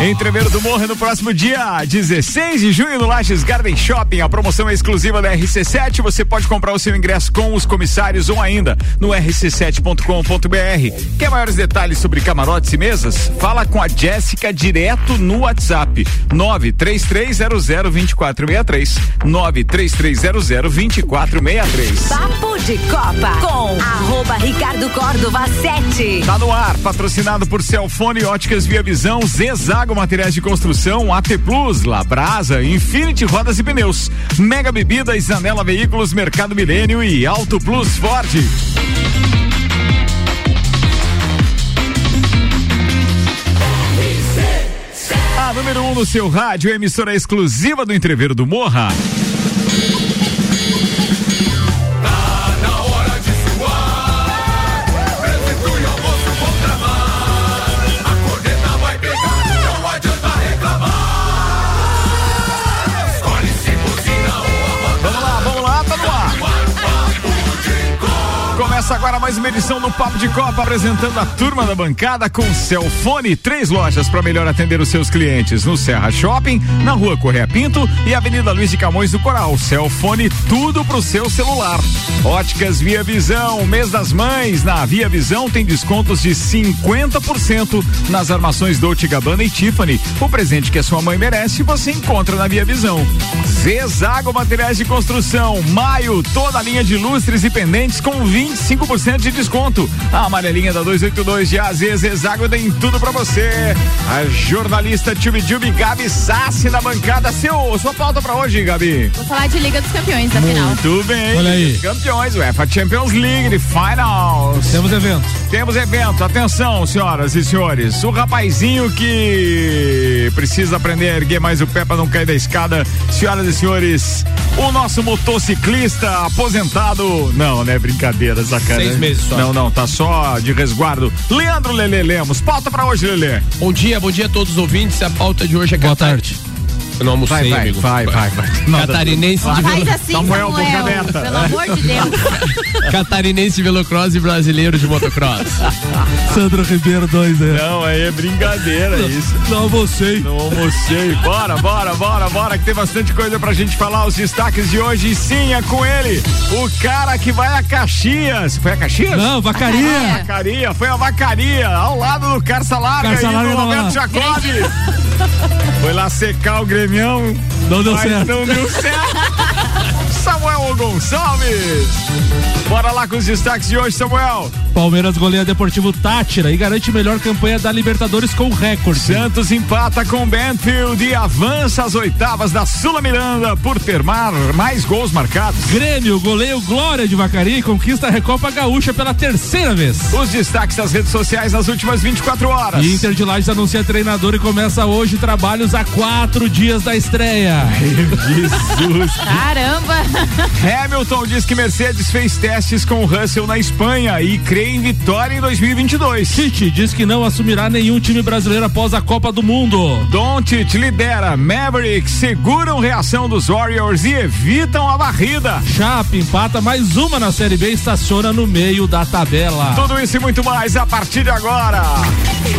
Entreveiro do Morro no próximo dia 16 de junho no Lages Garden Shopping. A promoção é exclusiva da RC7. Você pode comprar o seu ingresso com os comissários ou ainda no rc7.com.br. Quer maiores detalhes sobre camarotes e mesas? Fala com a Jéssica direto no WhatsApp 933002463 933002463. Papo de Copa com arroba Ricardo Córdova 7. Tá no ar, patrocinado por Celfone Óticas Via Visão, Zezago Materiais de Construção, AT Plus, Labrasa, Infinity Rodas e Pneus, Mega Bebidas, Zanela Veículos, Mercado Milênio e Auto Plus Ford. A número 1 um no seu rádio, emissora exclusiva do Entreveiro do Morra. Começa agora mais uma edição do Papo de Copa, apresentando a turma da bancada com Celfone, três lojas para melhor atender os seus clientes no Serra Shopping, na Rua Correia Pinto e Avenida Luiz de Camões do Coral. Celfone, tudo pro seu celular. Óticas Via Visão, mês das mães, na Via Visão tem descontos de 50% nas armações Dolce Gabbana e Tiffany. O presente que a sua mãe merece, você encontra na Via Visão. Zezago Materiais de Construção, maio, toda a linha de lustres e pendentes com 25 5% de desconto. A amarelinha da 282 de AZ Zezago tem tudo pra você. A jornalista Tube Tube Gabi Sassi na bancada. Seu, sua pauta pra hoje, Gabi? Vou falar de Liga dos Campeões da Muito final. Muito bem. Olha aí. Campeões, UEFA Champions League de Finals. Temos evento. Temos evento. Atenção, senhoras e senhores. O rapazinho que precisa aprender a erguer mais o pé pra não cair da escada. Senhoras e senhores, o nosso motociclista aposentado. Não, né? Brincadeira, sacana. Seis meses só. Não, não, tá só de resguardo. Leandro Lele Lemos, pauta pra hoje, Lele. Bom dia, bom dia a todos os ouvintes. A pauta de hoje é Boa Catar- tarde. Eu não almocei, Vai, vai, amigo. vai, vai, vai. Catarinense de, Faz assim, Samuel Samuel, pelo amor de Deus. Catarinense de velocross e brasileiro de motocross. Sandro Ribeiro 2, né? Não, aí é brincadeira isso. Não almocei. Não almocei. Bora, bora, bora, bora, que tem bastante coisa pra gente falar. Os destaques de hoje, sim, é com ele. O cara que vai a Caxias. Foi a Caxias? Não, vacaria. Vacaria, foi a Vacaria, ao lado do Carça Larga Carça e do Roberto. Jacobi. Foi lá secar o gremião. Não deu mas certo. não deu certo. Samuel Gonçalves. Bora lá com os destaques de hoje, Samuel. Palmeiras goleia Deportivo Tátira e garante melhor campanha da Libertadores com recorde. Santos empata com Benfield e avança às oitavas da Sula Miranda por ter mar, mais gols marcados. Grêmio goleia o Glória de Vacaria e conquista a Recopa Gaúcha pela terceira vez. Os destaques das redes sociais nas últimas 24 horas. E Inter de Lages anuncia treinador e começa hoje trabalhos a quatro dias da estreia. Jesus. Caramba. Hamilton diz que Mercedes fez testes com o Russell na Espanha e crê em vitória em 2022. Tite diz que não assumirá nenhum time brasileiro após a Copa do Mundo. Doncic lidera, Mavericks seguram reação dos Warriors e evitam a varrida. Chape empata mais uma na Série B e estaciona no meio da tabela. Tudo isso e muito mais a partir de agora.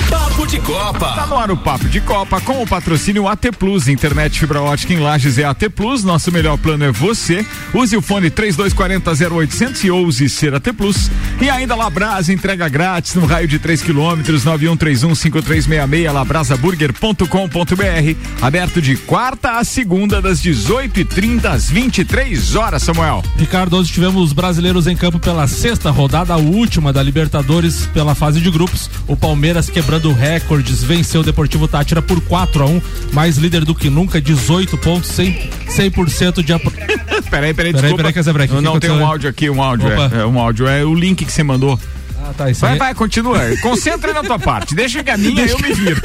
Papo de Copa. Tá no ar o Papo de Copa com o patrocínio AT Plus, internet fibra ótica em Lages é AT Plus, nosso melhor plano é você. Use o fone 3240 0800 e ouse ser AT Plus. E ainda Labrasa, entrega grátis no raio de 3 quilômetros, 91315366, labrasaburger.com.br. Aberto de quarta a segunda, das 18h30 às 23 horas, Samuel. Ricardo, hoje tivemos os brasileiros em campo pela sexta rodada, a última da Libertadores pela fase de grupos. O Palmeiras quebrando recordes, venceu o Deportivo Tátira por 4 a 1 mais líder do que nunca, 18 pontos, 100%, 100% de apro... Peraí, peraí, Peraí, desculpa. peraí, não, não tem um áudio aqui, um áudio. Opa. É, é um áudio, é o link que você mandou. Ah, tá, isso Vai, aí. vai, continua. Concentra na tua parte. Deixa que a minha eu me viro.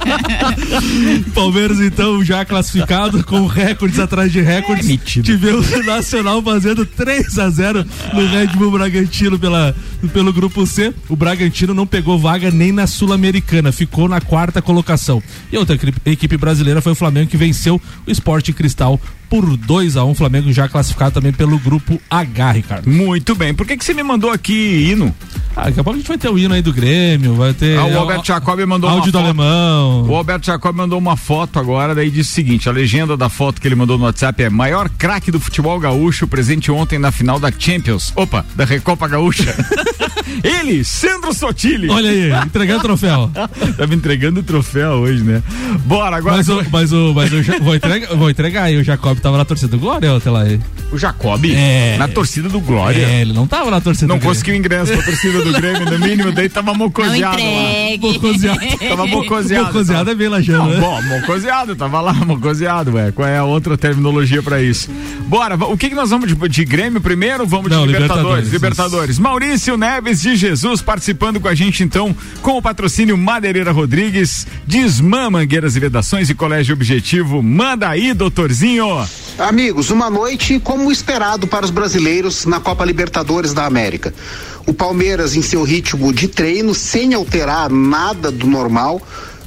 Palmeiras, então, já classificado com recordes atrás de recordes. Tivemos o Nacional fazendo 3 a 0 no Red Bull Bragantino pela, pelo grupo C. O Bragantino não pegou vaga nem na Sul-Americana, ficou na quarta colocação. E outra equipe brasileira foi o Flamengo que venceu o Esporte Cristal por 2 a 1 um, Flamengo já classificado também pelo grupo H, Ricardo. Muito bem. Por que, que você me mandou aqui hino? Ah, daqui a pouco a gente vai ter o hino aí do Grêmio, vai ter. Ah, o Alberto Jacob mandou áudio uma do foto. alemão. O Alberto Jacob mandou uma foto agora, daí disse o seguinte: a legenda da foto que ele mandou no WhatsApp é maior craque do futebol gaúcho, presente ontem na final da Champions. Opa, da Recopa Gaúcha. ele, Sandro Sotile. Olha aí, entregando troféu. Tava entregando o troféu hoje, né? Bora, agora. Mas o, mas o, mas o, Ja- vou entregar, vou entregar aí, o Jacob tava na torcida do Glória ontem lá. O Jacob, É. na torcida do Glória. É, ele não tava na torcida Não do Grêmio. conseguiu ingresso pra torcida do Grêmio, no mínimo, daí tava Não mocoseado lá. Mocoseado. Tava mocoseado. Mocoseado é bem lajando, Não, né? bom, mocoseado, tava lá, mocoseado, ué. Qual é a outra terminologia pra isso? Bora, o que que nós vamos de, de Grêmio primeiro? Vamos Não, de Libertadores. Libertadores, Libertadores. Maurício Neves de Jesus participando com a gente então com o patrocínio Madeireira Rodrigues, Desmã Mangueiras e Vedações e Colégio Objetivo. Manda aí, doutorzinho. Amigos, uma noite como esperado para os brasileiros na Copa Libertadores da América. O Palmeiras em seu ritmo de treino, sem alterar nada do normal,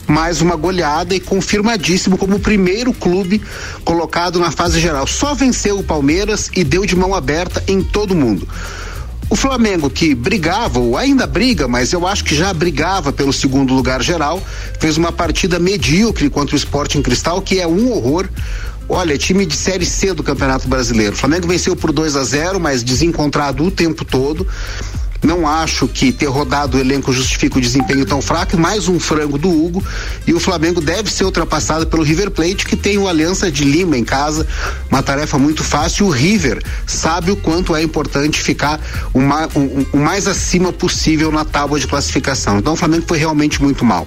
mais uma goleada e confirmadíssimo como o primeiro clube colocado na fase geral. Só venceu o Palmeiras e deu de mão aberta em todo mundo. O Flamengo, que brigava, ou ainda briga, mas eu acho que já brigava pelo segundo lugar geral, fez uma partida medíocre contra o Sporting Cristal, que é um horror. Olha, time de Série C do Campeonato Brasileiro. O Flamengo venceu por 2 a 0 mas desencontrado o tempo todo. Não acho que ter rodado o elenco justifica o desempenho tão fraco. Mais um frango do Hugo. E o Flamengo deve ser ultrapassado pelo River Plate, que tem o Aliança de Lima em casa. Uma tarefa muito fácil. O River sabe o quanto é importante ficar o mais acima possível na tábua de classificação. Então o Flamengo foi realmente muito mal.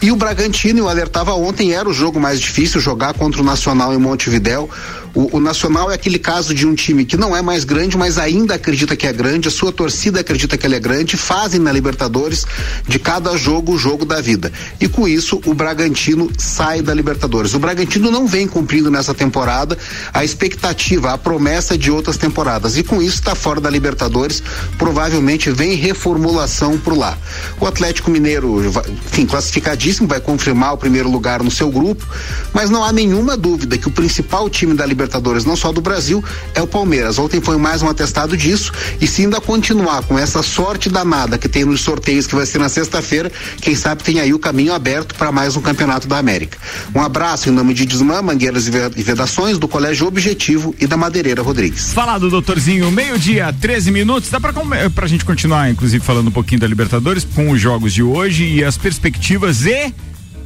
E o Bragantino, eu alertava ontem, era o jogo mais difícil, jogar contra o Nacional em Montevidéu. O, o Nacional é aquele caso de um time que não é mais grande, mas ainda acredita que é grande, a sua torcida acredita que ele é grande, fazem na Libertadores de cada jogo o jogo da vida. E com isso, o Bragantino sai da Libertadores. O Bragantino não vem cumprindo nessa temporada a expectativa, a promessa de outras temporadas. E com isso está fora da Libertadores, provavelmente vem reformulação por lá. O Atlético Mineiro, enfim, classificadíssimo, vai confirmar o primeiro lugar no seu grupo, mas não há nenhuma dúvida que o principal time da Libertadores, não só do Brasil, é o Palmeiras. Ontem foi mais um atestado disso, e se ainda continuar com essa sorte danada que tem nos sorteios que vai ser na sexta-feira, quem sabe tem aí o caminho aberto para mais um campeonato da América. Um abraço em nome de Desmã, Mangueiras e Ve- Vedações, do Colégio Objetivo e da Madeireira Rodrigues. Falado, doutorzinho, meio-dia, 13 minutos. Dá eh, pra gente continuar, inclusive, falando um pouquinho da Libertadores com os jogos de hoje e as perspectivas e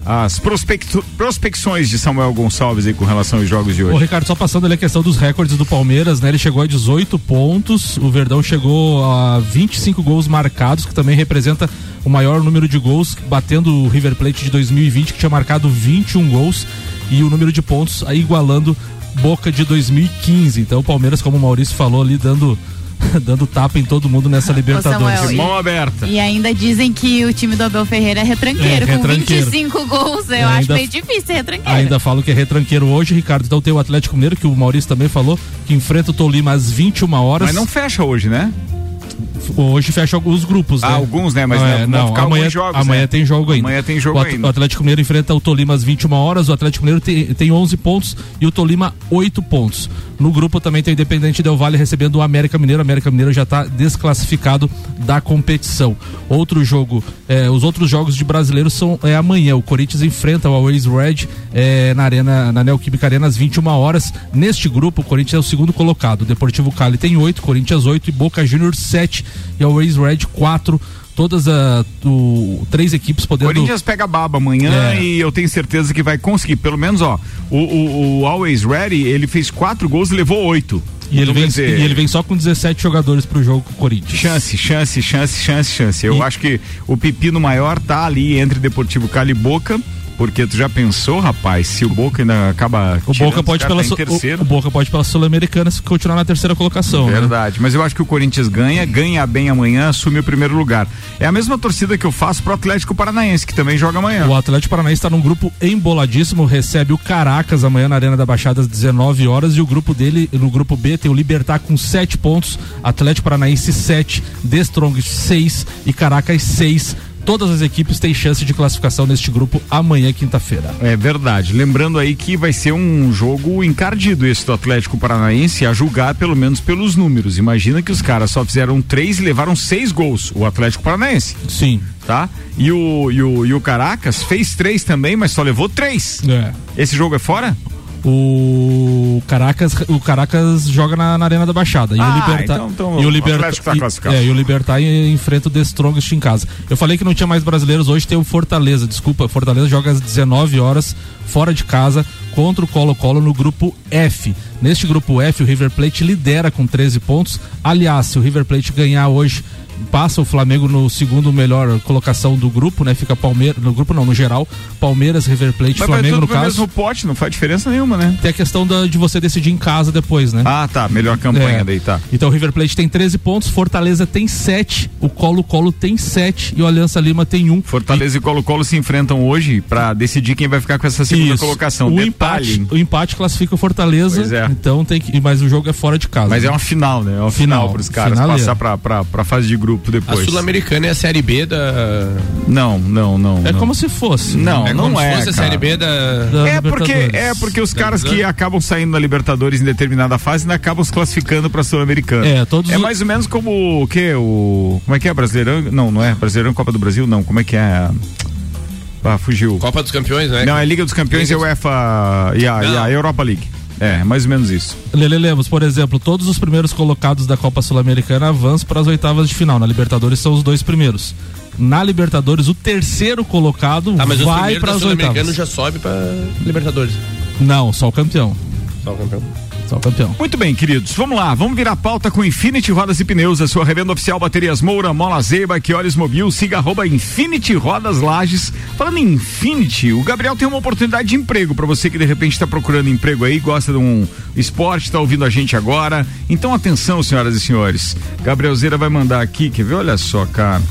as prospecto- prospecções de Samuel Gonçalves aí com relação aos jogos de hoje. Ricardo, só passando ali a questão dos recordes do Palmeiras, né? Ele chegou a 18 pontos, o Verdão chegou a 25 gols marcados, que também representa o maior número de gols, batendo o River Plate de 2020, que tinha marcado 21 gols, e o número de pontos igualando Boca de 2015. Então o Palmeiras, como o Maurício falou ali, dando, dando tapa em todo mundo nessa Libertadores. Samuel, De mão aberta. E ainda dizem que o time do Abel Ferreira é retranqueiro, É, com retranqueiro. 25 gols. Eu É, acho ainda- meio difícil ser retranqueiro. Ainda falo que é retranqueiro hoje, Ricardo. Então tem o Atlético Mineiro, que o Maurício também falou, que enfrenta o Tolima às 21 horas. Mas não fecha hoje, né? Hoje fecha os grupos, né? Ah, alguns, né? Mas não, é, não, amanhã, alguns jogos, amanhã né? tem jogo ainda. Amanhã tem jogo o, ainda. o Atlético Mineiro enfrenta o Tolima às 21 horas. O Atlético Mineiro tem, tem 11 pontos e o Tolima 8 pontos. No grupo também tem o Independente Del Vale recebendo o América Mineiro. O América Mineiro já está desclassificado da competição. Outro jogo, eh, os outros jogos de brasileiros são é, amanhã. O Corinthians enfrenta o Always Red eh, na arena, na Neoquímica Arena às 21 horas. Neste grupo, o Corinthians é o segundo colocado. O Deportivo Cali tem 8, Corinthians 8 e Boca Juniors 7 e Always Red 4. Todas as três equipes podendo. Corinthians pega baba amanhã É. e eu tenho certeza que vai conseguir. Pelo menos, ó, o, o, o Always Ready, ele fez quatro gols e levou oito. E ele, Então, vem, dizer, e ele vem só com 17 jogadores pro jogo com o Corinthians. Chance, chance, chance, chance, chance. Eu E- acho que o pepino maior tá ali entre Deportivo Cali e Boca, porque tu já pensou, rapaz, se o Boca ainda acaba O Boca pode pela tá terceiro. o, o Boca pode pela Sul-Americana se continuar na terceira colocação. né? Verdade, mas eu acho que o Corinthians ganha, ganha bem amanhã, assume o primeiro lugar. É a mesma torcida que eu faço pro Atlético Paranaense, que também joga amanhã. O Atlético Paranaense está num grupo emboladíssimo, recebe o Caracas amanhã na Arena da Baixada às 19 horas e o grupo dele, no grupo B, tem o Libertar com 7 pontos, Atlético Paranaense 7, The Strong 6 e Caracas 6 Todas as equipes têm chance de classificação neste grupo amanhã, quinta-feira. É verdade. Lembrando aí que vai ser um jogo encardido esse do Atlético Paranaense, a julgar pelo menos pelos números. Imagina que os caras só fizeram três e levaram seis gols, o Atlético Paranaense, Sim. tá? E o, e o, e o Caracas fez três também, mas só levou três. É. Esse jogo é fora? O Caracas, o Caracas joga na, na Arena da Baixada. E Ah, o Libertar, então- então e o Libertar, tá é, e o Libertar em- enfrenta o The Strongest em casa. Eu falei que não tinha mais brasileiros, hoje tem o Fortaleza. Desculpa, Fortaleza joga às 19 horas fora de casa contra o Colo-Colo no grupo F. Neste grupo F, o River Plate lidera com 13 pontos. Aliás, se o River Plate ganhar hoje, passa o Flamengo no segundo melhor colocação do grupo, né? Fica Palmeiras, no grupo não, no geral, Palmeiras, River Plate, Mas Flamengo tudo no caso. mesmo pote, não faz diferença nenhuma, né? Tem a questão da- de você decidir em casa depois, né? Ah, tá. Melhor campanha É. daí, tá. Então o River Plate tem 13 pontos, Fortaleza tem 7, o Colo-Colo tem 7 e o Aliança Lima tem 1. Fortaleza e Colo-Colo se enfrentam hoje pra decidir quem vai ficar com essa segunda Isso. colocação. O Detalhe, empate, o empate classifica o Fortaleza, Pois é. então tem que, mas o jogo é fora de casa. Mas né? é uma final, né? É uma final, Final, pros caras finaleira. passar pra, pra, pra fase de grupo A depois. Sul-Americana é a Série B da. Não, não, não. É não. como se fosse. Não, é não como é. se fosse a cara. Série B da. da É porque, é porque os caras que acabam saindo da Libertadores em determinada fase ainda acabam se classificando pra Sul-Americana. É, todos É os- mais ou menos como o que? O. Como é que é? Brasileirão? Não, não é. Brasileirão Copa do Brasil? Não. Como é que é? Ah, fugiu. Copa dos Campeões, né? Não, é Liga dos Campeões e a UEFA e a, e a. Europa League. É, mais ou menos isso. Lele Lemos, por exemplo, todos os primeiros colocados da Copa Sul-Americana avançam para as oitavas de final. Na Libertadores são os dois primeiros. Na Libertadores, o terceiro colocado Tá, mas vai para da as Sul-Americano oitavas. já sobe pra Libertadores. Não, só o campeão. Só o campeão. Campeão. Muito bem, queridos. Vamos lá, vamos virar pauta com Infinity Rodas e Pneus, a sua revenda oficial Baterias Moura, Mola Zeiba, Quiores Mobil, siga arroba Infinity Rodas Lages. Falando em Infinity, o Gabriel tem uma oportunidade de emprego para você que de repente está procurando emprego aí, gosta de um esporte, está ouvindo a gente agora. Então atenção, senhoras e senhores. Gabriel Zeira vai mandar aqui, quer ver? Olha só, cara.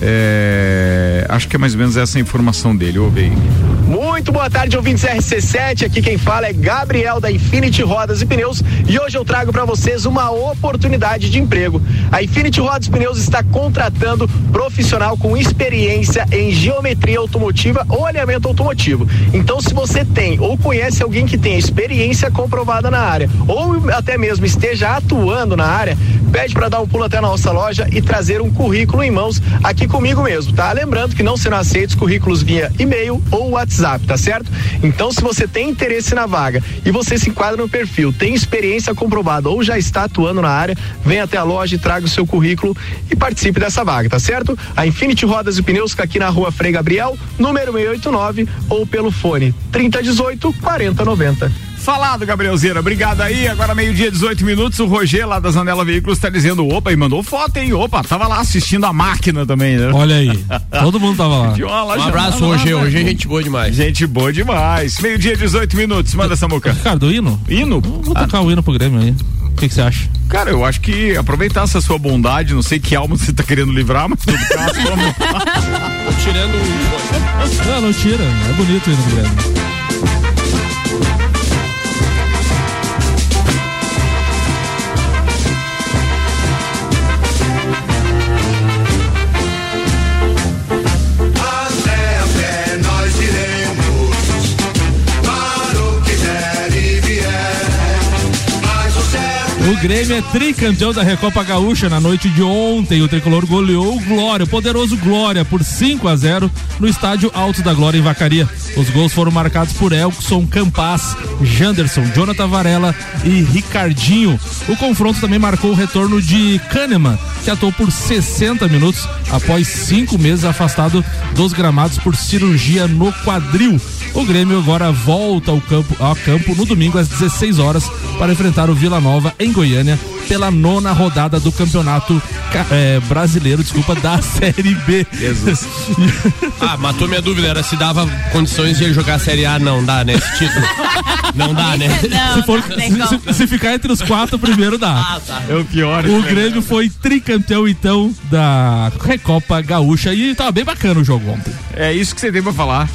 É, acho que é mais ou menos essa a informação dele, ouve aí. Muito boa tarde, ouvintes RC7. Aqui quem fala é Gabriel da Infinity Rodas e Pneus e hoje eu trago para vocês uma oportunidade de emprego. A Infinity Rodas e Pneus está contratando profissional com experiência em geometria automotiva ou alinhamento automotivo. Então, se você tem ou conhece alguém que tenha experiência comprovada na área ou até mesmo esteja atuando na área, pede para dar um pulo até a nossa loja e trazer um currículo em mãos aqui comigo mesmo, tá? Lembrando que não serão aceitos currículos via e-mail ou WhatsApp, tá certo? Então, se você tem interesse na vaga e você se enquadra no perfil, tem experiência comprovada ou já está atuando na área, venha até a loja e traga o seu currículo e participe dessa vaga, tá certo? A Infinity Rodas e Pneus fica aqui na rua Frei Gabriel, número 689, ou pelo fone 3018 4090. Falado, Gabrielzeira. Obrigado aí. Agora, meio-dia, 18 minutos. O Roger, lá da Zanela Veículos, tá dizendo: opa, e mandou foto, hein? Opa, tava lá assistindo a máquina também, né? Olha aí. Todo mundo tava lá. Um abraço, lá, lá, hoje. é gente boa demais. Gente boa demais. Meio-dia, 18 minutos. Manda essa boca. Ricardo, hino? Hino? Vou tocar o hino pro Grêmio aí. O que que você acha? Cara, eu acho que aproveitar essa sua bondade, não sei que alma você tá querendo livrar, mas tudo caso, vamos. Tirando o. Não, não tira. É bonito o hino do Grêmio. O Grêmio é tricampeão da Recopa Gaúcha na noite de ontem. O tricolor goleou o Glória, o poderoso Glória, por 5 a 0 no estádio Alto da Glória em Vacaria. Os gols foram marcados por Elkson Campas, Janderson, Jonathan Varela e Ricardinho. O confronto também marcou o retorno de Kahneman, que atuou por 60 minutos após cinco meses afastado dos gramados por cirurgia no quadril. O Grêmio agora volta ao campo, ao campo no domingo às 16 horas para enfrentar o Vila Nova em Goiânia pela nona rodada do campeonato ca- eh, brasileiro, desculpa, da Série B. Jesus. Ah, matou minha dúvida. Era se dava condições de ele jogar a Série A. Não dá, né? Esse título. Não dá, né? Não, se, for, como. se, se ficar entre os quatro, primeiro dá. É o pior. O Grêmio foi tricampeão, então, da Recopa Gaúcha. E tava bem bacana o jogo ontem. É isso que você tem pra falar.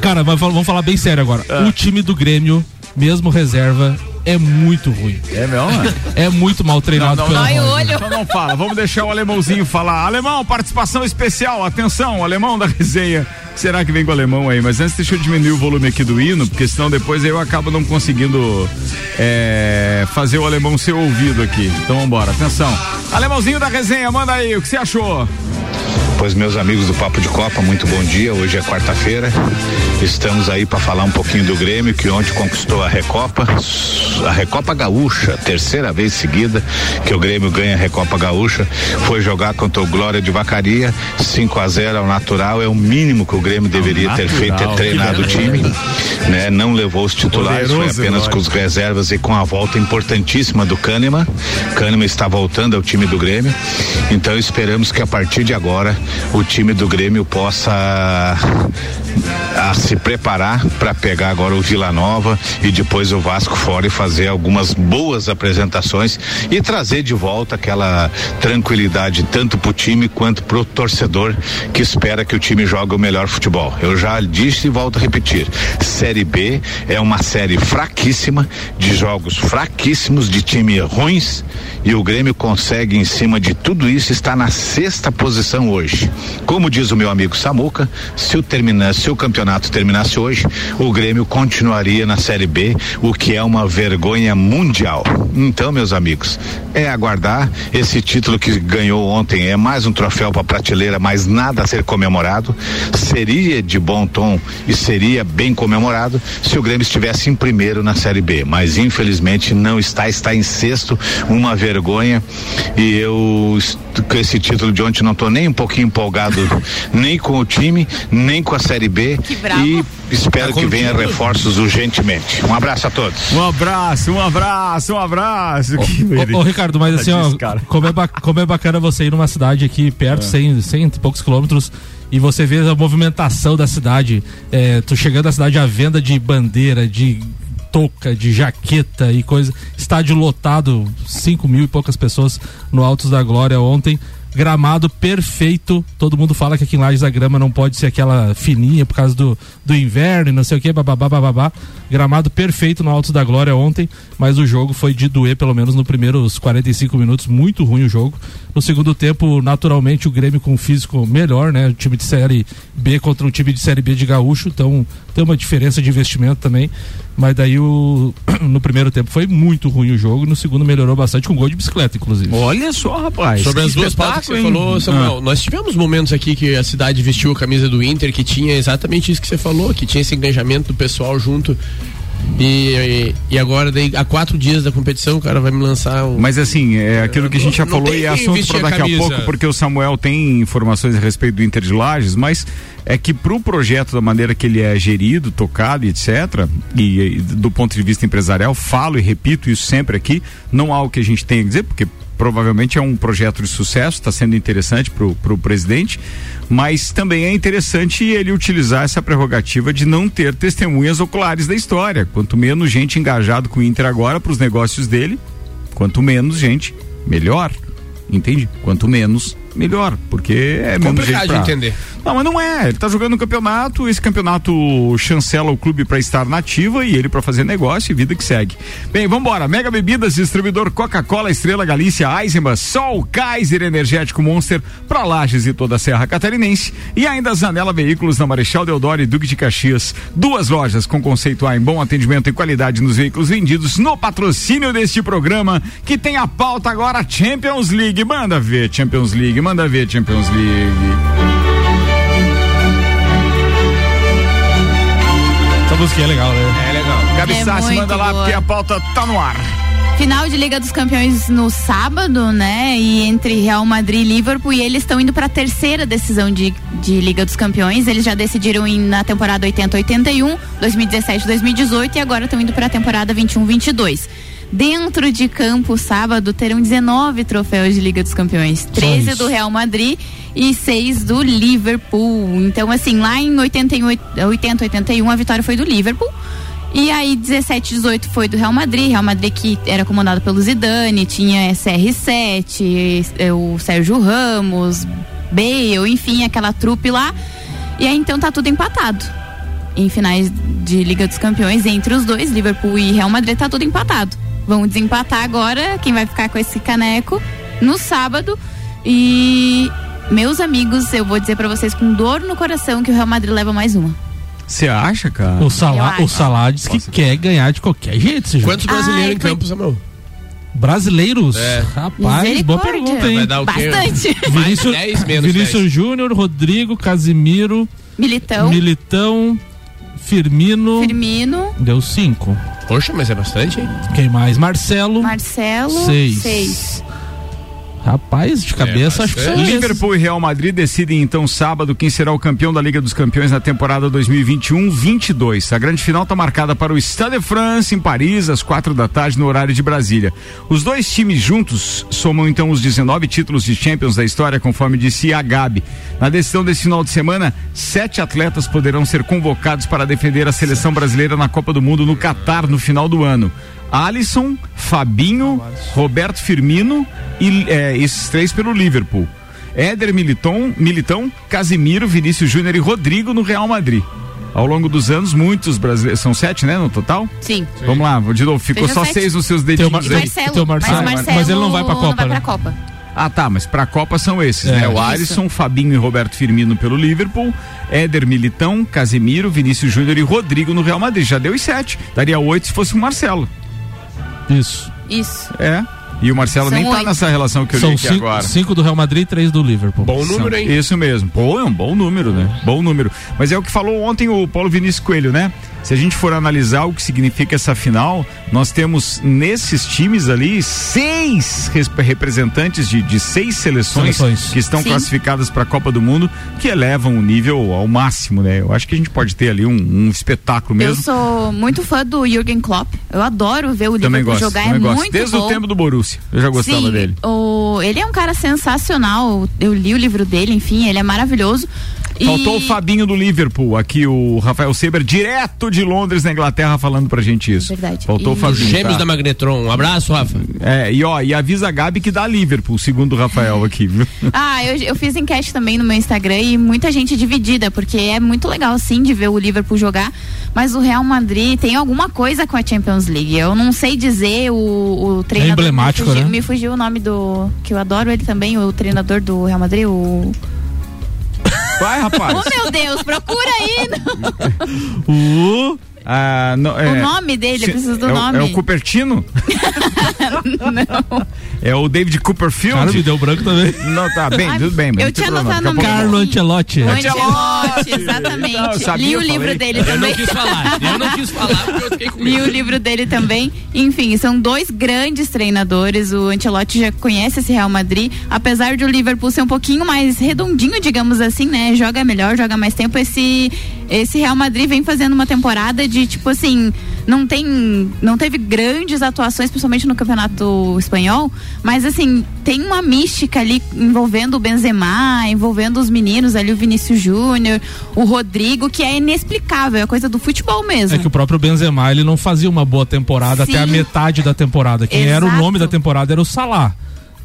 Cara, mas vamos falar bem sério agora. Ah. O time do Grêmio, mesmo reserva, é muito ruim. É mesmo? É muito mal treinado Não, pelo não, Dói o Roger. olho. Então não fala, vamos deixar o alemãozinho falar. Alemão, participação especial, atenção, alemão da resenha. Será que vem com o alemão aí? Mas antes deixa eu diminuir o volume aqui do hino, porque senão depois eu acabo não conseguindo é, fazer o alemão ser ouvido aqui. Então vambora, atenção. Alemãozinho da resenha, manda aí, o que você achou? Pois meus amigos do Papo de Copa, muito bom dia. Hoje é quarta-feira. Estamos aí para falar um pouquinho do Grêmio que ontem conquistou a Recopa, a Recopa Gaúcha, terceira vez seguida que o Grêmio ganha a Recopa Gaúcha. Foi jogar contra o Glória de Vacaria, 5 a 0 ao natural, é o mínimo que o Grêmio deveria ter feito, natural, treinado o time, né? Não levou os titulares, foi apenas com os reservas e com a volta importantíssima do Kahneman. Kahneman está voltando ao time do Grêmio. Então esperamos que a partir de agora o time do Grêmio possa a se preparar para pegar agora o Vila Nova e depois o Vasco fora e fazer algumas boas apresentações e trazer de volta aquela tranquilidade tanto pro time quanto pro torcedor que espera que o time jogue o melhor futebol. Eu já disse e volto a repetir. Série B é uma série fraquíssima, de jogos fraquíssimos, de times ruins, e o Grêmio consegue, em cima de tudo isso, estar na sexta posição hoje. Como diz o meu amigo Samuca, se o, se o campeonato terminasse hoje, o Grêmio continuaria na Série B, o que é uma vergonha mundial. Então, meus amigos, é aguardar esse título que ganhou ontem, é mais um troféu para prateleira, mas nada a ser comemorado. Seria de bom tom e seria bem comemorado se o Grêmio estivesse em primeiro na Série B, mas infelizmente não está, está em sexto, uma vergonha. E eu com esse título de ontem não estou nem um pouquinho empolgado nem com o time, nem com a Série B. bravo. E espero Tá que venha reforços urgentemente. Um abraço a todos. Um abraço, um abraço, um abraço. Que Ô, ô, Ricardo, mas assim, ó, como é, como é bacana você ir numa cidade aqui perto, 100, 100 e poucos quilômetros, e você vê a movimentação da cidade. É, tu chegando à cidade, a venda de bandeira, de touca, de jaqueta e coisa. Estádio lotado, 5 mil e poucas pessoas no Altos da Glória ontem. Gramado perfeito. Todo mundo fala que aqui em Lages a grama não pode ser aquela fininha por causa do, do inverno e não sei o que, bababá, bababá. Gramado perfeito no Altos da Glória ontem, mas o jogo foi de doer, pelo menos nos primeiros 45 minutos. Muito ruim o jogo. No segundo tempo, naturalmente, o Grêmio com um físico melhor, né? O time de Série B contra um time de Série B de Gaúcho, então tem uma diferença de investimento também. Mas daí o, no primeiro tempo foi muito ruim o jogo, no segundo melhorou bastante com gol de bicicleta, inclusive. Olha só, rapaz. Sobre as duas pautas que você falou? Samuel, nós tivemos momentos aqui que a cidade vestiu a camisa do Inter, que tinha exatamente isso que você falou, que tinha esse engajamento do pessoal junto. E, e, agora, daí, há quatro dias da competição, o cara vai me lançar. Mas assim, é aquilo que a gente já Não falou tem e é assunto para a daqui a camisa. pouco, porque o Samuel tem informações a respeito do Inter de Lages, mas é que pro projeto da maneira que ele é gerido, tocado e etc, e, e do ponto de vista empresarial, falo e repito isso sempre aqui, não há o que a gente tenha a dizer, porque provavelmente é um projeto de sucesso, está sendo interessante pro, pro presidente, mas também é interessante ele utilizar essa prerrogativa de não ter testemunhas oculares da história. Quanto menos gente engajado com o Inter agora para os negócios dele, quanto menos gente, melhor. Entende? Quanto menos, melhor. Porque é menos complicado de pra... entender. Não, mas não é. Ele tá jogando um campeonato, esse campeonato chancela o clube para estar nativa e ele para fazer negócio e vida que segue. Bem, vambora. Mega Bebidas, distribuidor Coca-Cola, Estrela Galícia, Eisenbahn, Sol, Kaiser Energético Monster, para Lages e toda a Serra Catarinense. E ainda Zanela Veículos na Marechal Deodoro e Duque de Caxias. Duas lojas com conceito A em bom atendimento e qualidade nos veículos vendidos no patrocínio deste programa que tem a pauta agora Champions League. Manda ver Champions League, manda ver Champions League. Essa música é legal, né? É legal. Gabi É Sassi, manda lá boa. porque a pauta tá no ar. Final de Liga dos Campeões no sábado, né? E entre Real Madrid e Liverpool, e eles estão indo para a terceira decisão de, de Liga dos Campeões. Eles já decidiram em, na temporada 80-81, 2017-2018 e agora estão indo para a temporada 21-22. Dentro de campo, sábado, terão 19 troféus de Liga dos Campeões. 13 do Real Madrid e 6 do Liverpool. Então, assim, lá em 88, 80, 81, a vitória foi do Liverpool. E aí 17, 18 foi do Real Madrid, Real Madrid que era comandado pelo Zidane, tinha CR7, eh, o Sérgio Ramos, Bale, enfim, aquela trupe lá. E aí então tá tudo empatado. em finais de Liga dos Campeões entre os dois, Liverpool e Real Madrid, tá tudo empatado. Vão desempatar agora, quem vai ficar com esse caneco no sábado. E meus amigos, eu vou dizer pra vocês com dor no coração que o Real Madrid leva mais uma. Você acha, cara? O Salah, o Salah diz que quer ganhar de qualquer jeito esse jogo. Quantos brasileiros Ai, em campo, Samuel? Brasileiros? É. Rapaz, boa pergunta, hein? Vai dar o quê? Bastante. Mais Vinícius, 10, menos Vinícius 10. Júnior, Rodrigo, Casimiro, Militão, Militão, Firmino. Firmino, Deu cinco. Poxa, mas é bastante, hein? Quem mais? Marcelo. Marcelo, Seis. seis. Rapaz, de cabeça, acho que esses. Liverpool e Real Madrid decidem então sábado quem será o campeão da Liga dos Campeões na temporada 2021-22. A grande final está marcada para o Stade de France, em Paris, às quatro da tarde, no horário de Brasília. Os dois times juntos somam então os 19 títulos de Champions da história, conforme disse a Gabi. Na decisão desse final de semana, sete atletas poderão ser convocados para defender a seleção brasileira na Copa do Mundo no Catar no final do ano. Alisson, Fabinho, Roberto Firmino e eh, esses três pelo Liverpool. Éder Militão, Militão, Casimiro, Vinícius Júnior e Rodrigo no Real Madrid. Ao longo dos anos, muitos brasileiros. São sete, né, no total? Sim. Vamos lá, vou de novo. Ficou Seja só sete. seis nos seus Tem o dedinhos Mar-. Marcelo, Tem o Marcelo, mas, mas- Marcelo mas ele não vai pra Copa, Não vai né? pra Copa. Ah, tá, mas pra Copa são esses, É. né? O Isso. Alisson, Fabinho e Roberto Firmino pelo Liverpool, Éder Militão, Casemiro, Vinícius Júnior e Rodrigo no Real Madrid. Já deu os sete. Daria oito se fosse o Marcelo. Isso. Isso. É. E o Marcelo São nem tá oito. nessa relação que eu li São aqui cinco, agora. cinco do Real Madrid e três do Liverpool. Bom número, São- hein? Isso mesmo. Pô, é um bom número, né? Bom número. Mas é o que falou ontem o Paulo Vinícius Coelho, né? Se a gente for analisar o que significa essa final, nós temos nesses times ali seis res- representantes de, de seis seleções, Seleções. que estão Sim. classificadas para a Copa do Mundo, que elevam o nível ao máximo, né? Eu acho que a gente pode ter ali um, um espetáculo Eu mesmo. sou muito fã do Jürgen Klopp. Eu adoro ver o Também Liverpool gosto, jogar. também é gosto. muito Desde bom. o tempo do Borussia, eu já gostava Sim, dele. O, ele é um cara sensacional. Eu li o livro dele, enfim, ele é maravilhoso. E- Faltou o Fabinho do Liverpool, aqui o Rafael Seber, direto de Londres, na Inglaterra, falando pra gente isso. Verdade. Faltou o E- Fabinho. Gêmeos tá? da Magnetron. Um abraço, Rafa. É, e ó, e avisa a Gabi que dá Liverpool, segundo o Rafael aqui, viu? Ah, eu, eu fiz enquete também no meu Instagram e muita gente dividida, porque é muito legal sim de ver o Liverpool jogar, mas o Real Madrid tem alguma coisa com a Champions League. Eu não sei dizer o, o treinador. emblemático, me fugiu, né? Me fugiu o nome do. que eu adoro ele também, o treinador do Real Madrid, o. Vai, rapaz. Oh meu Deus, procura aí! O Ah, não, é, o nome dele, eu se- preciso do é o- nome. É o Cupertino? não. É o David Copperfield? cara me deu branco também. Não, tá bem, tudo bem. eu tinha anotado daqui a no pouco- meu- Carlo Ancelotti. O Ancelotti. Ancelotti, Não, exatamente. sabia, Li eu o livro falei. dele Eu também. não quis falar. Eu não quis falar porque eu fiquei com Li o medo. livro dele também. Enfim, são dois grandes treinadores. O Ancelotti já conhece esse Real Madrid. Apesar de o Liverpool ser um pouquinho mais redondinho, digamos assim, né? Joga melhor, joga mais tempo. Esse, esse Real Madrid vem fazendo uma temporada de, tipo assim, não tem. Não teve grandes atuações, principalmente no campeonato espanhol. Mas assim, tem uma mística ali envolvendo o Benzema, envolvendo os meninos ali, o Vinícius Júnior, o Rodrigo, que é inexplicável, é coisa do futebol mesmo. É que o próprio Benzema, ele não fazia uma boa temporada Sim. até a metade da temporada. Quem era o Exato. nome da temporada era o Salah.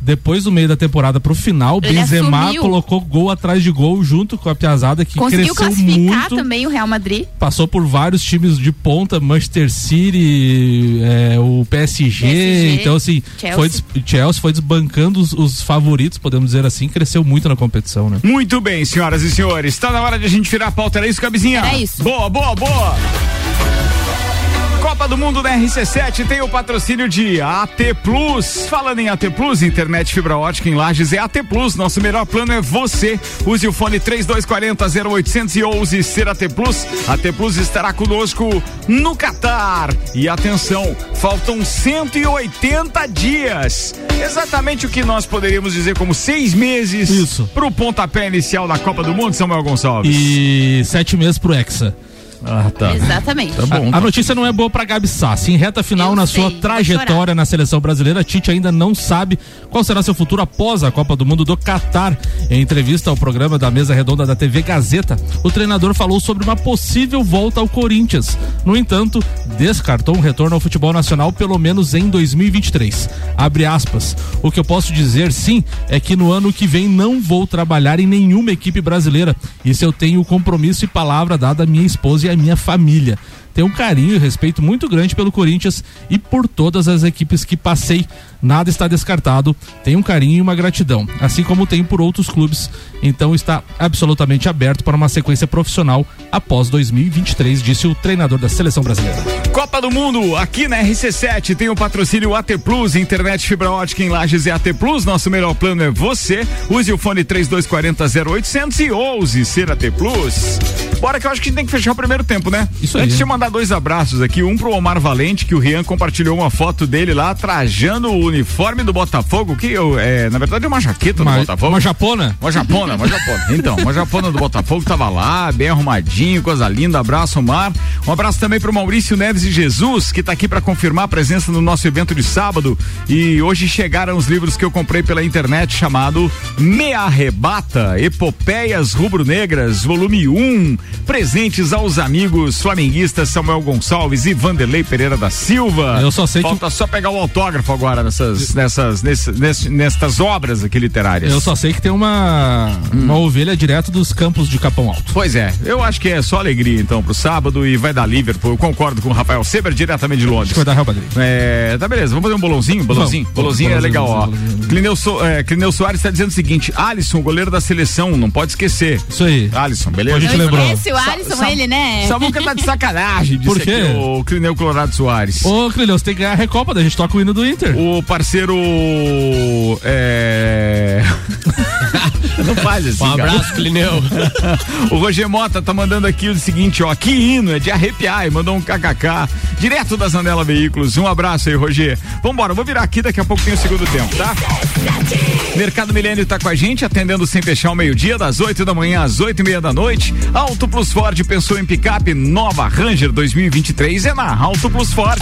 Depois do meio da temporada pro final, Ele Benzema assumiu. colocou gol atrás de gol junto com a Piazada que Conseguiu cresceu classificar muito. também o Real Madrid. Passou por vários times de ponta, Manchester City, é, o PSG, PSG, então assim, Chelsea. foi Chelsea foi desbancando os, os favoritos, podemos dizer assim, cresceu muito na competição, né? Muito bem, senhoras e senhores. Está na hora de a gente virar a pauta, era isso, Cabezinha? Era isso. Boa, boa, boa. Copa do Mundo da RC7 tem o patrocínio de AT Plus. Falando em AT Plus, internet fibra ótica em Lages é AT Plus. Nosso melhor plano é você. Use o fone 3240 0800 e ouse ser AT Plus. AT Plus estará conosco no Catar. E atenção, faltam 180 dias. Exatamente o que nós poderíamos dizer como seis meses para o pontapé inicial da Copa do Mundo, Samuel Gonçalves. E sete meses pro Hexa. Ah, tá. Exatamente. Tá bom. A notícia não é boa pra Gabi Sassi. Em reta final Eu na sei, sua trajetória na seleção brasileira, Tite ainda não sabe qual será seu futuro após a Copa do Mundo do Catar. Em entrevista ao programa da mesa redonda da TV Gazeta, o treinador falou sobre uma possível volta ao Corinthians. No entanto, descartou um retorno ao futebol nacional pelo menos em 2023. Abre aspas. O que eu posso dizer sim é que no ano que vem não vou trabalhar em nenhuma equipe brasileira. Isso eu tenho compromisso e palavra dada à minha esposa e e a minha família. Tenho um carinho e respeito muito grande pelo Corinthians e por todas as equipes que passei. Nada está descartado. Tenho um carinho e uma gratidão, assim como tenho por outros clubes. Então está absolutamente aberto para uma sequência profissional após 2023, disse o treinador da seleção brasileira. Copa do Mundo, aqui na RC7 tem o patrocínio AT Plus, internet fibra ótica em Lages e AT Plus. Nosso melhor plano é você. Use o fone 3240 0800 e ouse ser AT Plus. Bora que eu acho que a gente tem que fechar o primeiro tempo, né? Isso aí. Antes de eu mandar dois abraços aqui, um pro Omar Valente, que o Rian compartilhou uma foto dele lá trajando o uniforme do Botafogo, que eu, é, na verdade é uma jaqueta do Uma, Botafogo. uma japona? Uma japona, uma japona. Então, uma japona do Botafogo tava lá, bem arrumadinho, coisa linda. Abraço, Mar. Um abraço também pro Maurício Neves e Jesus, que tá aqui para confirmar a presença no nosso evento de sábado. E hoje chegaram os livros que eu comprei pela internet chamado Me Arrebata, Epopeias Rubro-Negras, volume 1. Presentes aos amigos flamenguistas Samuel Gonçalves e Vanderlei Pereira da Silva. Eu só sei que- Falta só pegar o autógrafo agora nessas, nessas, nesse- nestas obras aqui literárias. Eu só sei que tem uma, uma ovelha direto dos campos de Capão Alto. Pois é, eu acho que é só alegria então pro sábado e vai dar Liverpool. Eu concordo com o Rafael Seber diretamente de Londres. Acho que vai dar Real Madrid. É, tá beleza, vamos fazer um bolãozinho? Bolãozinho? Vamos. Bolãozinho é Bolãozinho, legal, ó. bolãozinho. Clineu, so, é, Clineu Soares tá dizendo o seguinte: Alisson, goleiro da seleção, não pode esquecer. Isso aí. Alisson, beleza? A gente lembrou. esquece o Alisson, Sa- ele, né? Samuca tá de sacanagem, disse Por quê? o Clineu Colorado Soares. Ô, Crilhão, você tem que ganhar a Recopa, daí a gente toca o hino do Inter. O parceiro. É. não faz assim. Um cara. abraço, Clineu. o Roger Mota tá mandando aqui o seguinte, ó, que hino, é de arrepiar, e mandou um kkk, direto da Zanela Veículos. Um abraço aí, Roger. Vambora, eu vou virar aqui, daqui a pouco tem o segundo tempo, tá? Mercado Milênio tá com a gente, atendendo sem fechar o meio-dia, das 8 da manhã às 8 e meia da noite. Auto Plus Ford pensou em picape, nova Ranger 2023 é na Auto Plus Ford.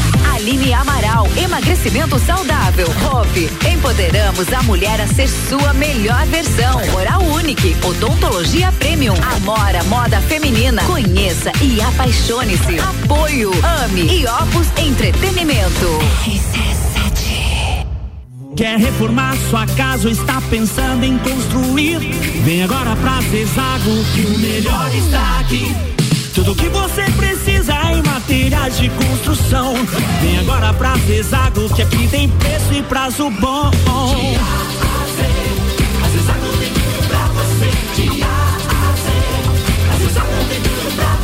Aline Amaral, emagrecimento saudável. Hope, empoderamos a mulher a ser sua melhor versão. Oral Unique, odontologia premium. Amora, moda feminina. Conheça e apaixone-se. Apoio, ame e Opus Entretenimento. Quer reformar sua casa ou está pensando em construir? Vem agora pra Zezago que o melhor está aqui. Tudo que você precisa em materiais de construção. Vem agora pra Zezago que aqui tem preço e prazo bom.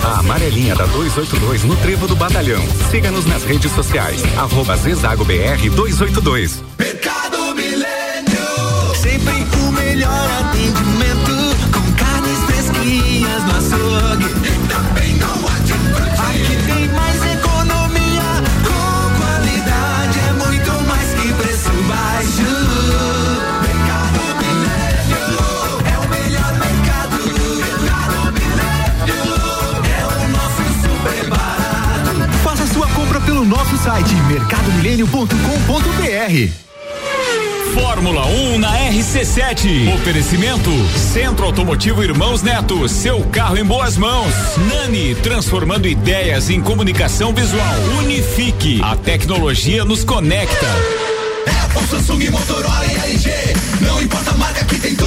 A amarelinha da 282 no Trevo do Batalhão. Siga-nos nas redes sociais. Arroba Zezago BR 282. Mercado Milênio. Sempre o melhor atendimento. Site mercadomilênio.com.br. Fórmula 1 na RC7. Oferecimento Centro Automotivo Irmãos Neto. Seu carro em boas mãos. Nani, transformando ideias em comunicação visual. Unifique. A tecnologia nos conecta. Apple, Samsung, Motorola e LG. Não importa a marca que tem tudo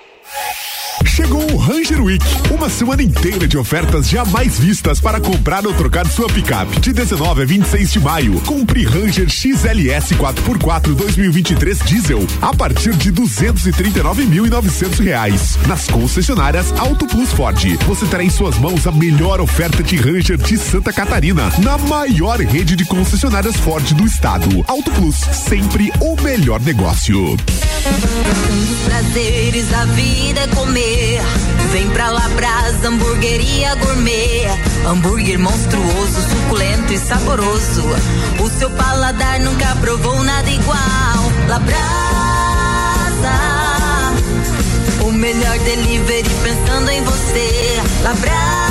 Chegou o Ranger Week, uma semana inteira de ofertas jamais vistas para comprar ou trocar sua picape. De 19 a 26 de maio, compre Ranger XLS 4x4 2023 diesel a partir de 239.900 reais. Nas concessionárias Auto Plus Ford, você terá em suas mãos a melhor oferta de Ranger de Santa Catarina, na maior rede de concessionárias Ford do estado. Auto Plus, sempre o melhor negócio. Prazeres da vida é Vem pra Labrasa, hamburgueria gourmet. Hambúrguer monstruoso, suculento e saboroso. O seu paladar nunca provou nada igual. Labrasa, o melhor delivery pensando em você. Labrasa,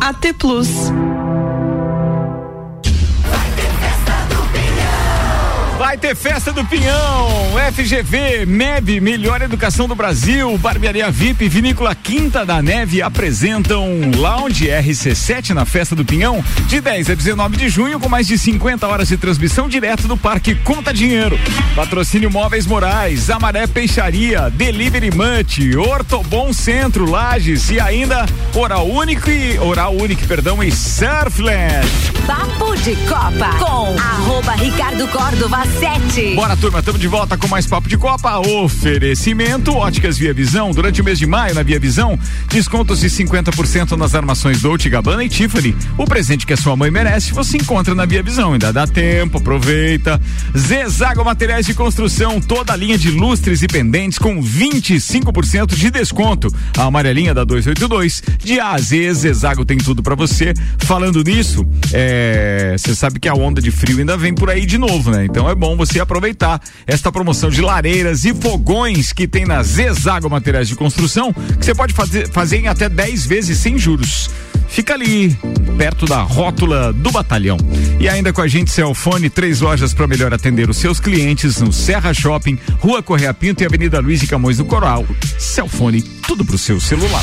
AT Plus. Vai ter festa do Pinhão, FGV, MEB, Melhor Educação do Brasil, Barbearia VIP, Vinícola Quinta da Neve apresentam Lounge RC7 na festa do Pinhão, de 10 a 19 de junho, com mais de 50 horas de transmissão direto do Parque Conta Dinheiro. Patrocínio Móveis Morais, Amaré Peixaria, Delivery Munch, Ortobon Centro, Lages e ainda Oral Único e Oral Único, perdão, e Surfland. Papo de Copa com arroba Ricardo Córdova 7. Bora, turma, estamos de volta com mais Papo de Copa. Oferecimento Óticas Via Visão. Durante o mês de maio, na Via Visão, descontos de 50% nas armações Dolce Gabbana e Tiffany. O presente que a sua mãe merece, você encontra na Via Visão. Ainda dá tempo, aproveita. Zezago Materiais de Construção, toda a linha de lustres e pendentes com 25% de desconto. A amarelinha da 282, de A a Z, Zezago tem tudo para você. Falando nisso, você sabe que a onda de frio ainda vem por aí de novo, né? Então é bom você aproveitar esta promoção de lareiras e fogões que tem na Zezago Materiais de Construção, que você pode fazer, fazer em até 10 vezes sem juros. Fica ali, perto da rótula do batalhão. E ainda com a gente, Celfone, três lojas para melhor atender os seus clientes no Serra Shopping, Rua Correia Pinto e Avenida Luiz de Camões do Coral. Celfone, tudo pro seu celular.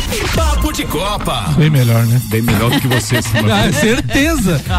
Papo de Copa. Bem melhor, né? Bem melhor do que você. Ah, certeza.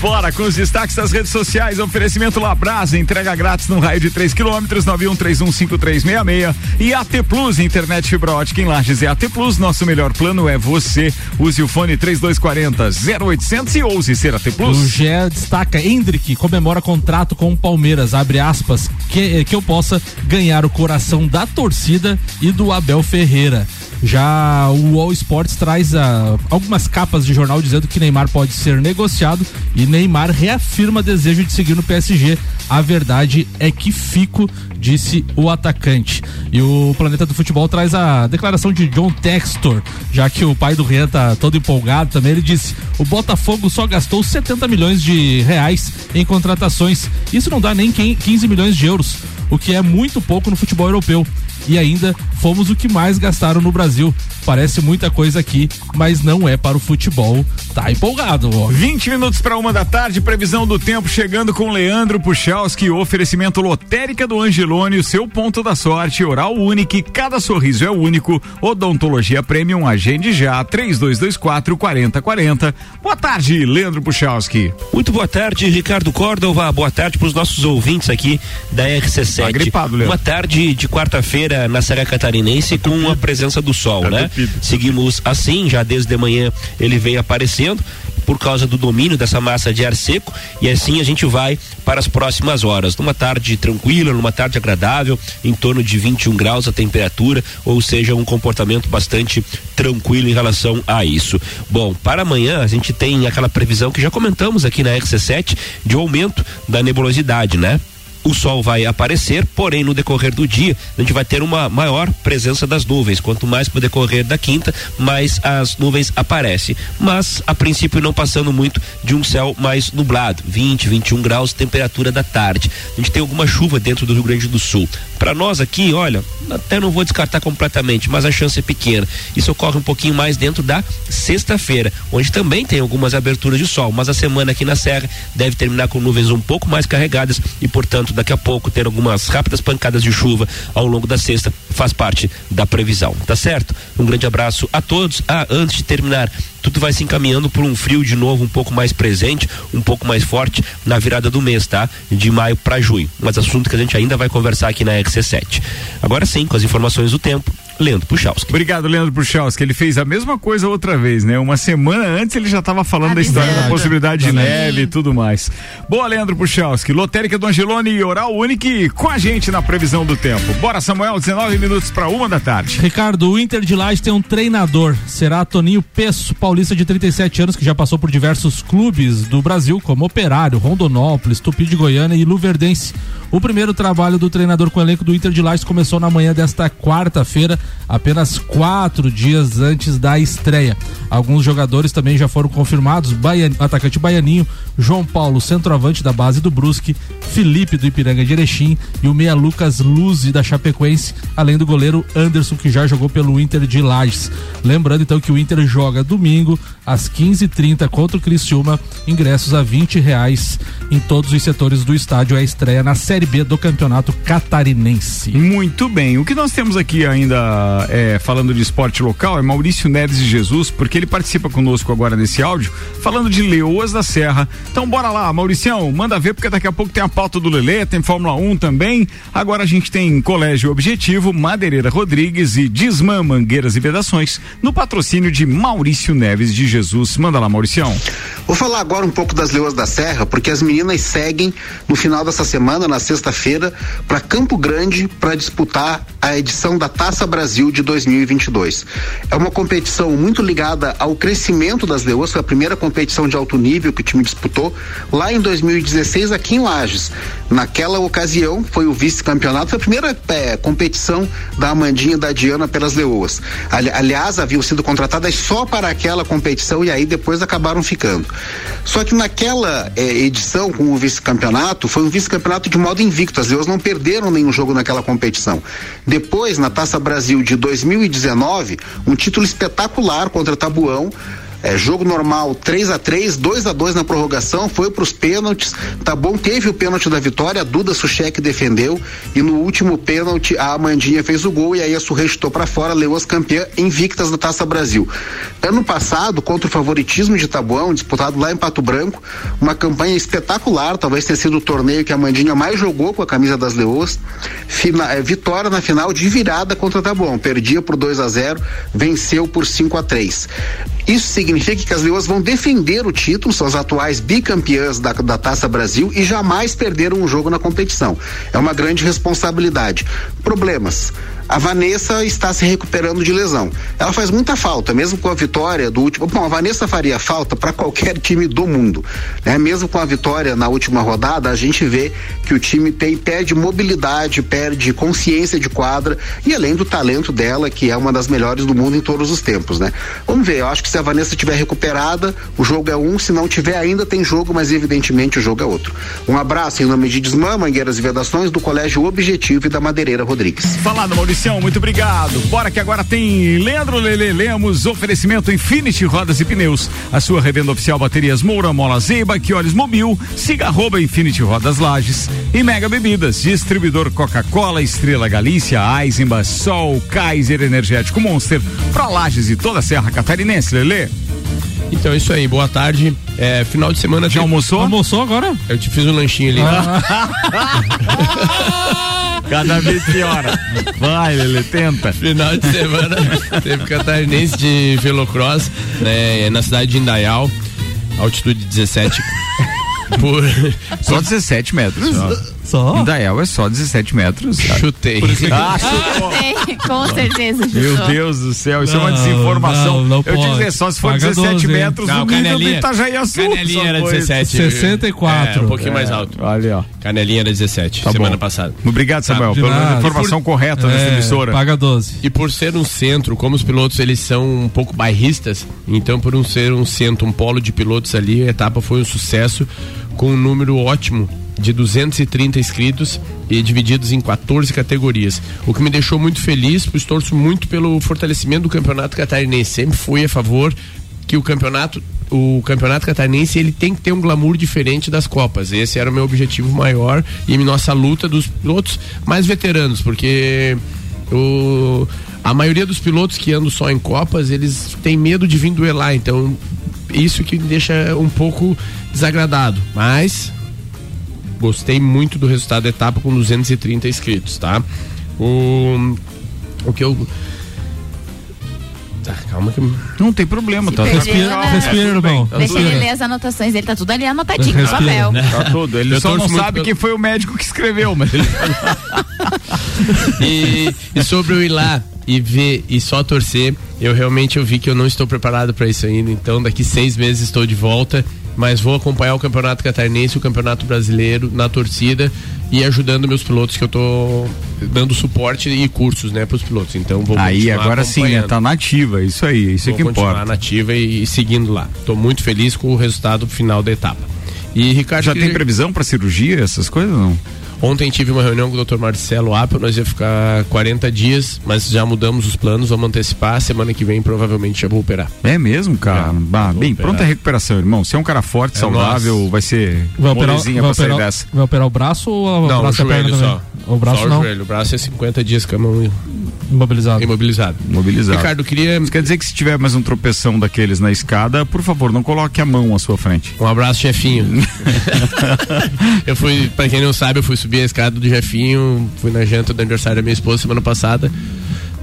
Bora com os destaques das redes sociais. Oferecimento Labrasa, entrega grátis no raio de 3 quilômetros, 91315366. E AT Plus, internet fibra ótica em Lages. E AT Plus, nosso melhor plano é você. Use o fone 3240 0800 e ouse ser AT Plus. O GE destaca, Hendrick comemora contrato com o Palmeiras, abre aspas, que, que eu possa ganhar o coração da torcida e do Abel Ferreira. Já o All Sports traz uh, algumas capas de jornal dizendo que Neymar pode ser negociado e Neymar reafirma desejo de seguir no PSG. A verdade é que fico, disse o atacante. E o Planeta do Futebol traz a declaração de John Textor, já que o pai do Rian tá todo empolgado também. Ele disse: o Botafogo só gastou 70 milhões de reais em contratações. Isso não dá nem 15 milhões de euros, o que é muito pouco no futebol europeu e ainda fomos o que mais gastaram no Brasil. Parece muita coisa aqui, mas não é para o futebol. Tá empolgado, ó. 20 minutos para uma da tarde, previsão do tempo chegando com Leandro Puchalski, oferecimento lotérica do Angelone, o seu ponto da sorte, oral único, cada sorriso é único, odontologia premium, agende já, 3224 4040. Boa tarde, Leandro Puchalski. Muito boa tarde, Ricardo Córdova, boa tarde para os nossos ouvintes aqui da RC7. Tá gripado, Leandro. Uma tarde de quarta-feira na Serra Catarinense com a presença do sol, tá né? Seguimos assim, já desde de manhã ele vem aparecendo por causa do domínio dessa massa de ar seco e assim a gente vai para as próximas horas. Numa tarde tranquila, numa tarde agradável, em torno de 21 graus a temperatura, ou seja, um comportamento bastante tranquilo em relação a isso. Bom, para amanhã a gente tem aquela previsão que já comentamos aqui na RC7 de aumento da nebulosidade, né? O sol vai aparecer, porém no decorrer do dia a gente vai ter uma maior presença das nuvens. Quanto mais pro decorrer da quinta, mais as nuvens aparecem. Mas a princípio não passando muito de um céu mais nublado, 20, 21 graus, temperatura da tarde. A gente tem alguma chuva dentro do Rio Grande do Sul. Para nós aqui, olha, até não vou descartar completamente, mas a chance é pequena. Isso ocorre um pouquinho mais dentro da sexta-feira, onde também tem algumas aberturas de sol, mas a semana aqui na Serra deve terminar com nuvens um pouco mais carregadas e, portanto, daqui a pouco ter algumas rápidas pancadas de chuva ao longo da sexta faz parte da previsão, tá certo? Um grande abraço a todos. Ah, antes de terminar, tudo vai se encaminhando por um frio de novo um pouco mais presente, um pouco mais forte na virada do mês, tá? De maio para junho. Mas assunto que a gente ainda vai conversar aqui na XC7. Agora sim, com as informações do tempo, Leandro Puchalski. Obrigado, Leandro Puchalski. Ele fez a mesma coisa outra vez, né? Uma semana antes ele já estava falando da história da possibilidade de neve e tudo mais. Boa, Leandro Puchalski. Lotérica do Angelone e Oral Unique com a gente na previsão do tempo. Bora, Samuel, 19 minutos para uma da tarde. Ricardo, o Inter de Laje tem um treinador. Será Toninho Peço, paulista de 37 anos, que já passou por diversos clubes do Brasil, como Operário, Rondonópolis, Tupi de Goiânia e Luverdense. O primeiro trabalho do treinador com o elenco do Inter de Lages começou na manhã desta quarta-feira, apenas quatro dias antes da estreia. Alguns jogadores também já foram confirmados: Baian, atacante Baianinho, João Paulo, centroavante da base do Brusque, Felipe do Ipiranga de Erechim e o meia Lucas Luzi da Chapecoense, além do goleiro Anderson que já jogou pelo Inter de Lages. Lembrando então que o Inter joga domingo às 15h30 contra o Criciúma, ingressos a 20 reais em todos os setores do estádio. É a estreia na Série B do Campeonato Catarinense. Muito bem. O que nós temos aqui ainda é, falando de esporte local é Maurício Neves de Jesus, porque ele participa conosco agora nesse áudio, falando de Leoas da Serra. Então bora lá, Mauricião, manda ver, porque daqui a pouco tem a pauta do Lelê, tem Fórmula 1 também. Agora a gente tem Colégio Objetivo, Madeireira Rodrigues e Disman Mangueiras e Vedações, no patrocínio de Maurício Neves de Jesus. Manda lá, Mauricião. Vou falar agora um pouco das Leoas da Serra, porque as meninas seguem no final dessa semana, na sexta-feira, para Campo Grande para disputar a edição da Taça Brasil de 2022. É uma competição muito ligada ao crescimento das Leoas, foi a primeira competição de alto nível que o time disputou lá em 2016 aqui em Lages. Naquela ocasião foi o vice-campeonato, foi a primeira é, competição da Amandinha e da Diana pelas Leoas. Ali, aliás, haviam sido contratadas só para aquela competição e aí depois acabaram ficando. Só que naquela é, edição com o vice-campeonato, foi um vice-campeonato de modo invicto. As Leões não perderam nenhum jogo naquela competição. Depois, na Taça Brasil de 2019, um título espetacular contra Tabuão. É, jogo normal 3 a 3 2 a 2 na prorrogação, foi para os pênaltis. Tá bom, teve o pênalti da vitória, Duda Suchek defendeu e no último pênalti a Amandinha fez o gol e aí a Surrei para fora, Leoas campeã invictas da Taça Brasil. Ano passado, contra o favoritismo de Tabuão, disputado lá em Pato Branco, uma campanha espetacular, talvez tenha sido o torneio que a Amandinha mais jogou com a camisa das. Fina, é, vitória na final de virada contra Tabuão, perdia por 2 a 0 venceu por 5 a 3 Isso significa que as leoas vão defender o título, são as atuais bicampeãs da, da Taça Brasil e jamais perderam um jogo na competição. É uma grande responsabilidade. Problemas. A Vanessa está se recuperando de lesão. Ela faz muita falta, mesmo com a vitória do último. Bom, a Vanessa faria falta para qualquer time do mundo. Né? Mesmo com a vitória na última rodada, a gente vê que o time tem, perde mobilidade, perde consciência de quadra e além do talento dela, que é uma das melhores do mundo em todos os tempos, né? Vamos ver, eu acho que se a Vanessa estiver recuperada, o jogo é um, se não tiver ainda tem jogo, mas evidentemente o jogo é outro. Um abraço em nome de Desmã, Mangueiras e Vedações, do Colégio Objetivo e da Madeireira Rodrigues. Falado, Mauricião, muito obrigado. Bora que agora tem Leandro Lele Lemos, oferecimento Infinity Rodas e Pneus. A sua revenda oficial baterias Moura Mola Zeiba, que olhos mobil, siga arroba Infinity Rodas Lages e Mega Bebidas, distribuidor Coca-Cola, Estrela Galícia, Eisenbach, Sol, Kaiser Energético Monster, pra Lages e toda a Serra Catarinense, Lele. Então é isso aí, boa tarde. É, final de semana. Já almoçou? Almoçou agora? Eu te fiz um lanchinho ali. Cada vez piora. Vai, Lele, tenta. Final de semana teve catarinense de velocross, né, na cidade de Indaial, altitude 17. por, Só 17 metros. Só? Indaial é só 17 metros. Chutei. Ah, chutou. Tem, com certeza. Meu chutou. Deus do céu, isso é uma Não, desinformação. não, não eu pode. te dizer, só se for Paga 17 12, hein? metros Não, no nível do Canelinha- Itajaiaçu. Canelinha só era foi. 17. 64. É, um pouquinho É, mais alto. Olha, ó. Canelinha era 17, Tá semana bom. passada. Obrigado, Samuel, pela nada. informação E correta dessa É, emissora. Paga 12. E por ser um centro, como os pilotos eles são um pouco bairristas, então por um ser um centro, um polo de pilotos ali, a etapa foi um sucesso com um número ótimo de 230 inscritos e divididos em 14 categorias. O que me deixou muito feliz, pois torço muito pelo fortalecimento do campeonato catarinense. Sempre fui a favor que o campeonato o campeonato catarinense ele tem que ter um glamour diferente das copas. Esse era o meu objetivo maior e nossa luta dos pilotos mais veteranos, porque o, a maioria dos pilotos que andam só em copas, eles têm medo de vir duelar, então isso que me deixa um pouco desagradado, mas gostei muito do resultado da etapa com 230 inscritos, tá? O, o que eu Tá, calma que Não tem problema, tá? perdeu, Respira, né? respira, irmão. Deixa ele ler as anotações dele, tá tudo ali anotadinho no papel. né? Tá tudo. Ele Eu só não sabe pelo- quem foi o médico que escreveu, mas ele e, e sobre eu ir lá e ver e só torcer, eu realmente eu vi que eu não estou preparado para isso ainda. Então daqui seis meses estou de volta, mas vou acompanhar o campeonato catarinense, o campeonato brasileiro na torcida e ajudando meus pilotos que eu tô dando suporte e cursos, né, para os pilotos. Então vou Aí agora sim, acompanhando. tá nativa, isso aí, isso é Vou que continuar importa. nativa e, e seguindo lá. Tô muito feliz com o resultado final da etapa. E Ricardo Já queria- tem previsão pra cirurgia, essas coisas não? Ontem tive uma reunião com o Dr. Marcelo Apple, nós ia ficar 40 dias, mas já mudamos os planos, vamos antecipar, semana que vem provavelmente já vou operar. É mesmo, cara. Ah, bem, operar. pronta a recuperação, irmão. Você é um cara forte, É saudável, nós. vai ser Vai operar, molezinha vai, pra sair operar, dessa. vai operar o braço ou o Não, o braço a perna joelho só. O braço só não? o joelho, o braço é 50 dias cama imobilizado. imobilizado. Mobilizado. Ricardo, queria Isso quer dizer que se tiver mais um tropeção daqueles na escada, por favor, não coloque a mão à sua frente. um abraço, chefinho. eu fui, pra quem não sabe, eu fui subir a escada do Jefinho, fui na janta do aniversário da minha esposa semana passada.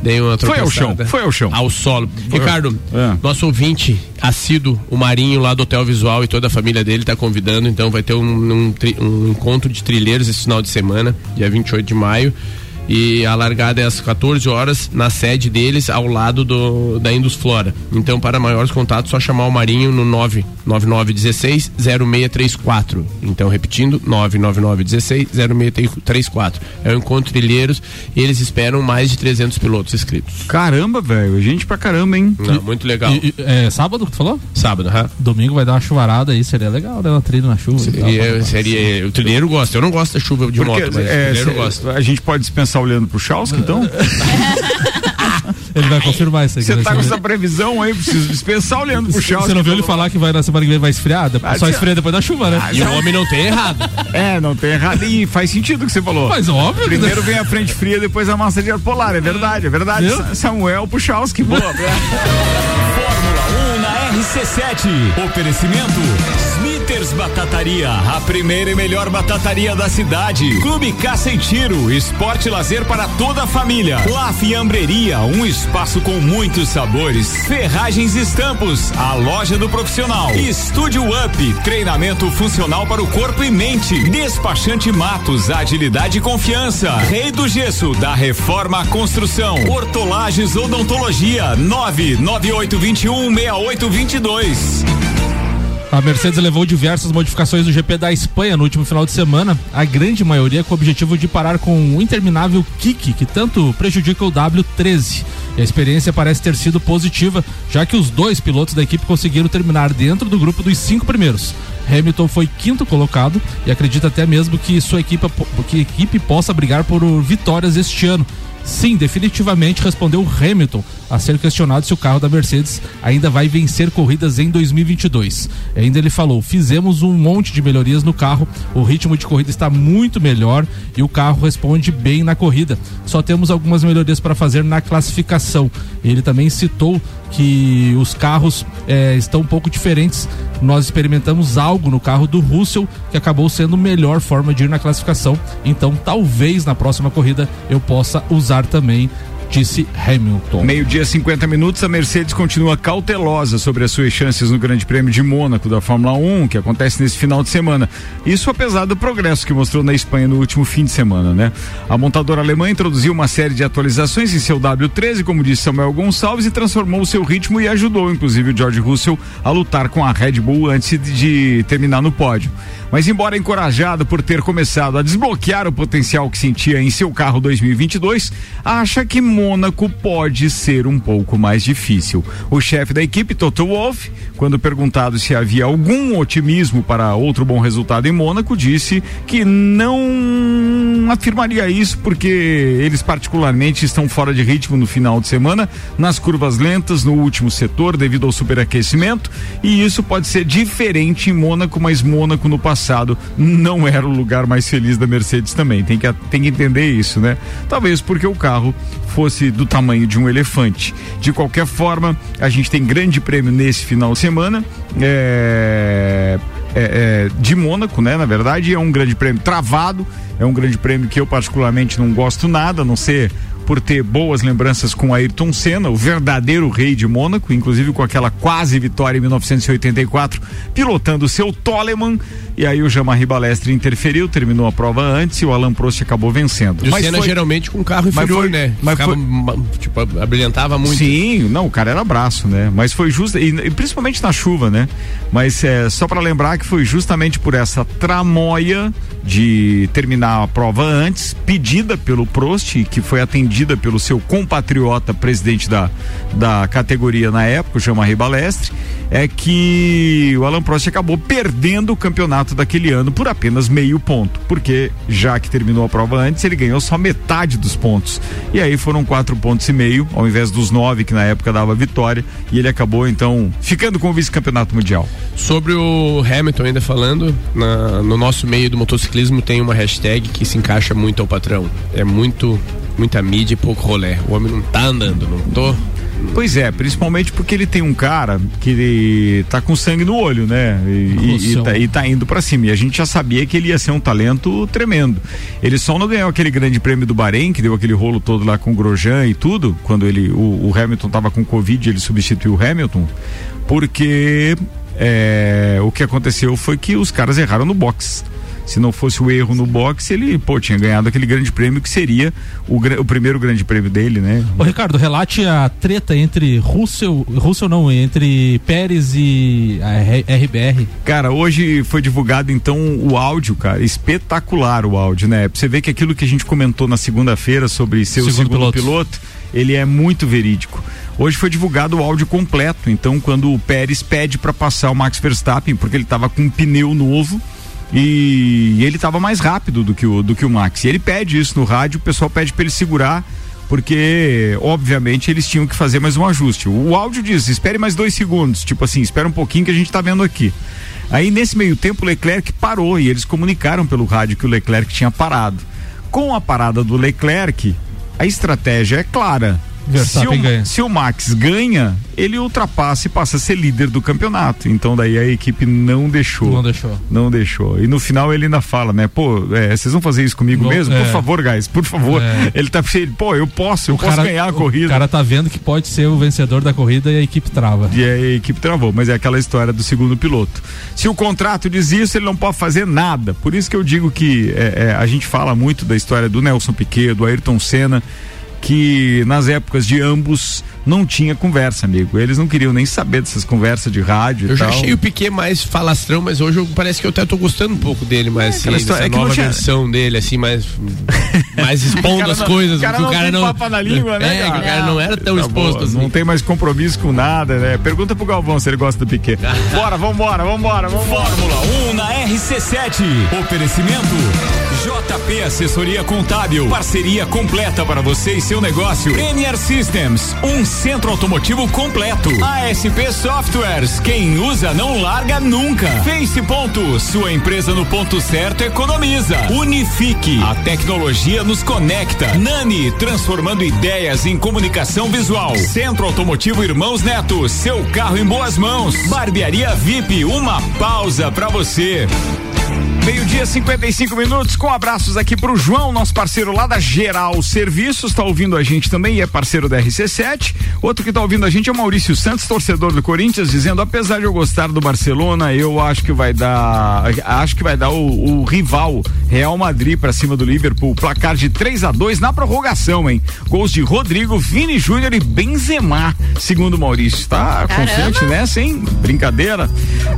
Dei uma Foi ao chão, foi ao chão. Ao solo. Foi. Ricardo, É. nosso ouvinte assíduo, o Marinho lá do Hotel Visual e toda a família dele tá convidando, então vai ter um, um, um encontro de trilheiros esse final de semana, dia 28 de maio. E a largada é às 14 horas na sede deles, ao lado do, da Indus Flora. Então, para maiores contatos, só chamar o Marinho no 99916 0634. Então, repetindo, 99916 0634. É o encontro trilheiros e eles esperam mais de 300 pilotos inscritos. Caramba, velho, gente pra caramba, hein? Não, muito legal. E- e- é sábado que tu falou? Sábado, aham. Domingo vai dar uma chuvarada aí, seria legal, né? Uma trilha na chuva. e tal. Seria, seria, o trilheiro gosta. Eu não gosto da chuva de Porque moto, mas é, o trilheiro cê- gosta. a gente pode dispensar olhando pro Chausk, então? Ele vai confirmar isso aí. Você tá com ser- essa previsão aí, preciso dispensar olhando pro Chausk. Você não viu ele falar que vai na semana que vem vai esfriar? Ah, Só esfria depois da chuva, né? E o homem não tem errado. É, não tem errado. E faz sentido o que você falou. Mas óbvio. Primeiro vem a frente fria, depois a massa de ar polar. É verdade, é verdade. Viu? Sa- Samuel Puchalski, boa. Fórmula 1 na RC7. Oferecimento Smith Peters Batataria, a primeira e melhor batataria da cidade. Clube Caça e Tiro, esporte e lazer para toda a família. La Fiambreria, um espaço com muitos sabores. Ferragens e Estampos, a loja do profissional. Estúdio Up, treinamento funcional para o corpo e mente. Despachante Matos, agilidade e confiança. Rei do Gesso, da Reforma à Construção. Hortolagens Odontologia, 99821 6822. A Mercedes levou diversas modificações do GP da Espanha no último final de semana, a grande maioria com o objetivo de parar com o interminável kick que tanto prejudica o W13. E a experiência parece ter sido positiva, já que os dois pilotos da equipe conseguiram terminar dentro do grupo dos cinco primeiros. Hamilton foi quinto colocado e acredita até mesmo que sua equipe, que equipe possa brigar por vitórias este ano. Sim, definitivamente respondeu Hamilton a ser questionado se o carro da Mercedes ainda vai vencer corridas em 2022. Ainda ele falou: fizemos um monte de melhorias no carro, o ritmo de corrida está muito melhor e o carro responde bem na corrida. Só temos algumas melhorias para fazer na classificação. Ele também citou que os carros eh, estão um pouco diferentes. Nós experimentamos algo no carro do Russell que acabou sendo melhor forma de ir na classificação. Então, talvez na próxima corrida eu possa usar também disse Hamilton. Meio-dia, 50 minutos, a Mercedes continua cautelosa sobre as suas chances no Grande Prêmio de Mônaco da Fórmula 1, que acontece nesse final de semana. Isso apesar do progresso que mostrou na Espanha no último fim de semana, né? A montadora alemã introduziu uma série de atualizações em seu W13, como disse Samuel Gonçalves, e transformou o seu ritmo e ajudou, inclusive, o George Russell a lutar com a Red Bull antes de, terminar no pódio. Mas embora encorajado por ter começado a desbloquear o potencial que sentia em seu carro 2022, acha que Mônaco pode ser um pouco mais difícil. O chefe da equipe, Toto Wolff, quando perguntado se havia algum otimismo para outro bom resultado em Mônaco, disse que não afirmaria isso porque eles particularmente estão fora de ritmo no final de semana, nas curvas lentas, no último setor, devido ao superaquecimento, e isso pode ser diferente em Mônaco, mas Mônaco no passado não era o lugar mais feliz da Mercedes também. Tem que, tem que entender isso, né? Talvez porque o carro fosse do tamanho de um elefante. De qualquer forma, a gente tem grande prêmio nesse final de semana. É, é, é, de Mônaco, né? Na verdade, é um grande prêmio travado. É um grande prêmio que eu particularmente não gosto nada, a não ser por ter boas lembranças com Ayrton Senna, o verdadeiro rei de Mônaco, inclusive com aquela quase vitória em 1984, pilotando o seu Toleman. E aí o Jean-Marie Balestre interferiu, terminou a prova antes e o Alan Prost acabou vencendo. E o Senna foi... geralmente com carro inferior, foi, né? Mas Ficava, foi... tipo, abrilhantava muito. Sim, não, o cara era braço, né? Mas foi justo, e, e principalmente na chuva, né? Mas é só para lembrar que foi justamente por essa tramóia de terminar a prova antes, pedida pelo Prost, que foi atendida pelo seu compatriota, presidente da, da categoria na época, o Jean-Marie Balestre, é que o Alan Prost acabou perdendo o campeonato daquele ano por apenas meio ponto, porque já que terminou a prova antes, ele ganhou só metade dos pontos. E aí foram quatro pontos e meio, ao invés dos nove que na época dava vitória, e ele acabou então ficando com o vice-campeonato mundial. Sobre o Hamilton, ainda falando, na, no nosso meio do motociclismo tem uma hashtag que se encaixa muito ao patrão. É muito, muita mídia e pouco rolé. O homem não tá andando, não tô Pois é, principalmente porque ele tem um cara que ele tá com sangue no olho, né? E, e, tá, e tá, indo para cima. E a gente já sabia que ele ia ser um talento tremendo. Ele só não ganhou aquele grande prêmio do Bahrein, que deu aquele rolo todo lá com o Grosjean e tudo, quando ele o, o Hamilton tava com Covid, ele substituiu o Hamilton, porque é, o que aconteceu foi que os caras erraram no box se não fosse o erro no boxe, ele, pô, tinha ganhado aquele grande prêmio que seria o, o primeiro grande prêmio dele, né? Ô, Ricardo, relate a treta entre Russell, Russell não, entre Pérez e a RBR. Cara, hoje foi divulgado então o áudio, cara, espetacular o áudio, né? Você ver que aquilo que a gente comentou na segunda-feira sobre ser segundo o segundo piloto. piloto, ele é muito verídico. Hoje foi divulgado o áudio completo, então quando o Pérez pede para passar o Max Verstappen, porque ele estava com um pneu novo, e ele estava mais rápido do que, o, do que o Max. E ele pede isso no rádio, o pessoal pede para ele segurar, porque obviamente eles tinham que fazer mais um ajuste. O áudio diz: espere mais dois segundos, tipo assim, espera um pouquinho que a gente está vendo aqui. Aí nesse meio tempo o Leclerc parou e eles comunicaram pelo rádio que o Leclerc tinha parado. Com a parada do Leclerc, a estratégia é clara Verstappen se o, ganha. se o Max ganha, ele ultrapassa e passa a ser líder do campeonato. Então daí a equipe não deixou. Não deixou. Não deixou. E no final ele ainda fala, né? Pô, é, vocês vão fazer isso comigo mesmo? é. Por favor, guys, por favor. É. Ele tá cheio, pô, eu posso, eu O posso cara- ganhar a O corrida. cara tá vendo que pode ser o vencedor da corrida e a equipe trava. E a equipe travou, mas é aquela história do segundo piloto. Se o contrato diz isso, ele não pode fazer nada. Por isso que eu digo que é, é, a gente fala muito da história do Nelson Piquet, do Ayrton Senna, que nas épocas de ambos não tinha conversa, amigo. Eles não queriam nem saber dessas conversas de rádio Eu e já tal. achei o Piquet mais falastrão, mas hoje eu, parece que eu até tô gostando um pouco dele, mais aquela assim, história- é nova tinha- versão dele, assim, mais, mais expondo as não- coisas. o cara não na língua, né, É, cara? o cara não era tão Tá exposto assim. Não tem mais compromisso com nada, né? Pergunta pro Galvão se ele gosta do Piquet. Bora, vambora, vambora, vambora. Fórmula 1 na RC7. Oferecimento JP Assessoria Contábil. Parceria completa para você e seu negócio. Premier Systems, um centro automotivo completo. ASP Softwares, quem usa não larga nunca. Face Ponto, sua empresa no ponto certo economiza. Unifique, a tecnologia nos conecta. Nani, transformando ideias em comunicação visual. Centro Automotivo Irmãos Neto, seu carro em boas mãos. Barbearia VIP, uma pausa pra você. Meio-dia, 55 minutos, com abraços aqui pro João, nosso parceiro lá da Geral Serviços, tá ouvindo a gente também e é parceiro da RC7. Outro que tá ouvindo a gente é o Maurício Santos, torcedor do Corinthians, dizendo: apesar de eu gostar do Barcelona, eu acho que vai dar. Acho que vai dar o, o rival Real Madrid pra cima do Liverpool. Placar de 3 a 2 na prorrogação, hein? Gols de Rodrigo, Vini Júnior e Benzema, segundo o Maurício. Tá Caramba. confiante nessa, hein? Brincadeira.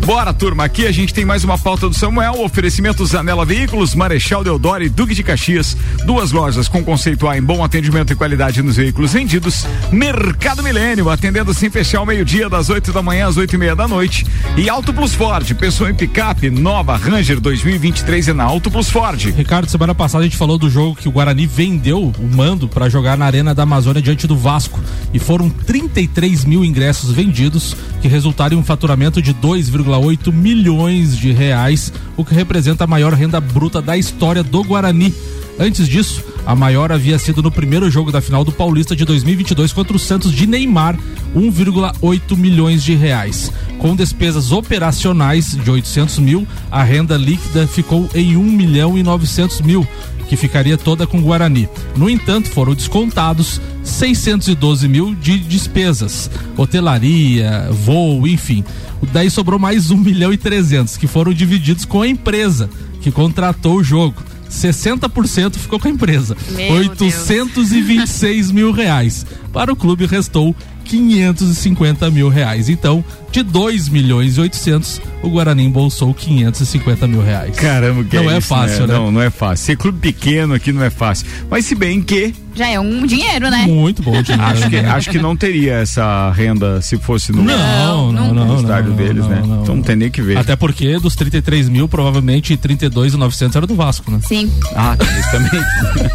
Bora, turma, aqui a gente tem mais uma pauta do Samuel, oferecimento Zanela Veículos, Marechal Deodoro e Duque de Caxias. Duas lojas com conceito A em bom atendimento e qualidade nos veículos vendidos. Mercado Milênio, atendendo sem fechar ao meio-dia, das 8 da manhã às oito e meia da noite. E Auto Plus Ford, pensou em picape, nova Ranger 2023 é na Auto Plus Ford. Ricardo, semana passada a gente falou do jogo que o Guarani vendeu o mando para jogar na Arena da Amazônia diante do Vasco. E foram 33 mil ingressos vendidos, que resultaram em um faturamento de 2,8 milhões de reais, o que representa a maior renda bruta da história do Guarani. Antes disso, a maior havia sido no primeiro jogo da final do Paulista de 2022 contra o Santos de Neymar, 1,8 milhões de reais. Com despesas operacionais de 800 mil, a renda líquida ficou em 1 milhão e 900 mil, que ficaria toda com o Guarani. No entanto, foram descontados 612 mil de despesas, hotelaria, voo, enfim. Daí sobrou mais 1 milhão e 300, que foram divididos com a empresa que contratou o jogo. 60% ficou com a empresa. Meu 826 mil reais. Para o clube restou 550 mil reais. Então, de 2 milhões e 800, o Guarani embolsou 550 mil reais. Caramba, que Não é, isso, fácil, né? Não, não é fácil. Ser clube pequeno aqui não é fácil. Mas se bem que Já é um dinheiro, né? Muito bom dinheiro. acho que, né? acho que não teria essa renda se fosse no, Não, não, não, no não, estádio não, deles, não, né? não. Então não tem nem que ver. Até porque dos 33 mil, provavelmente 32 e 900 era do Vasco, né? Sim. Ah, tem isso também.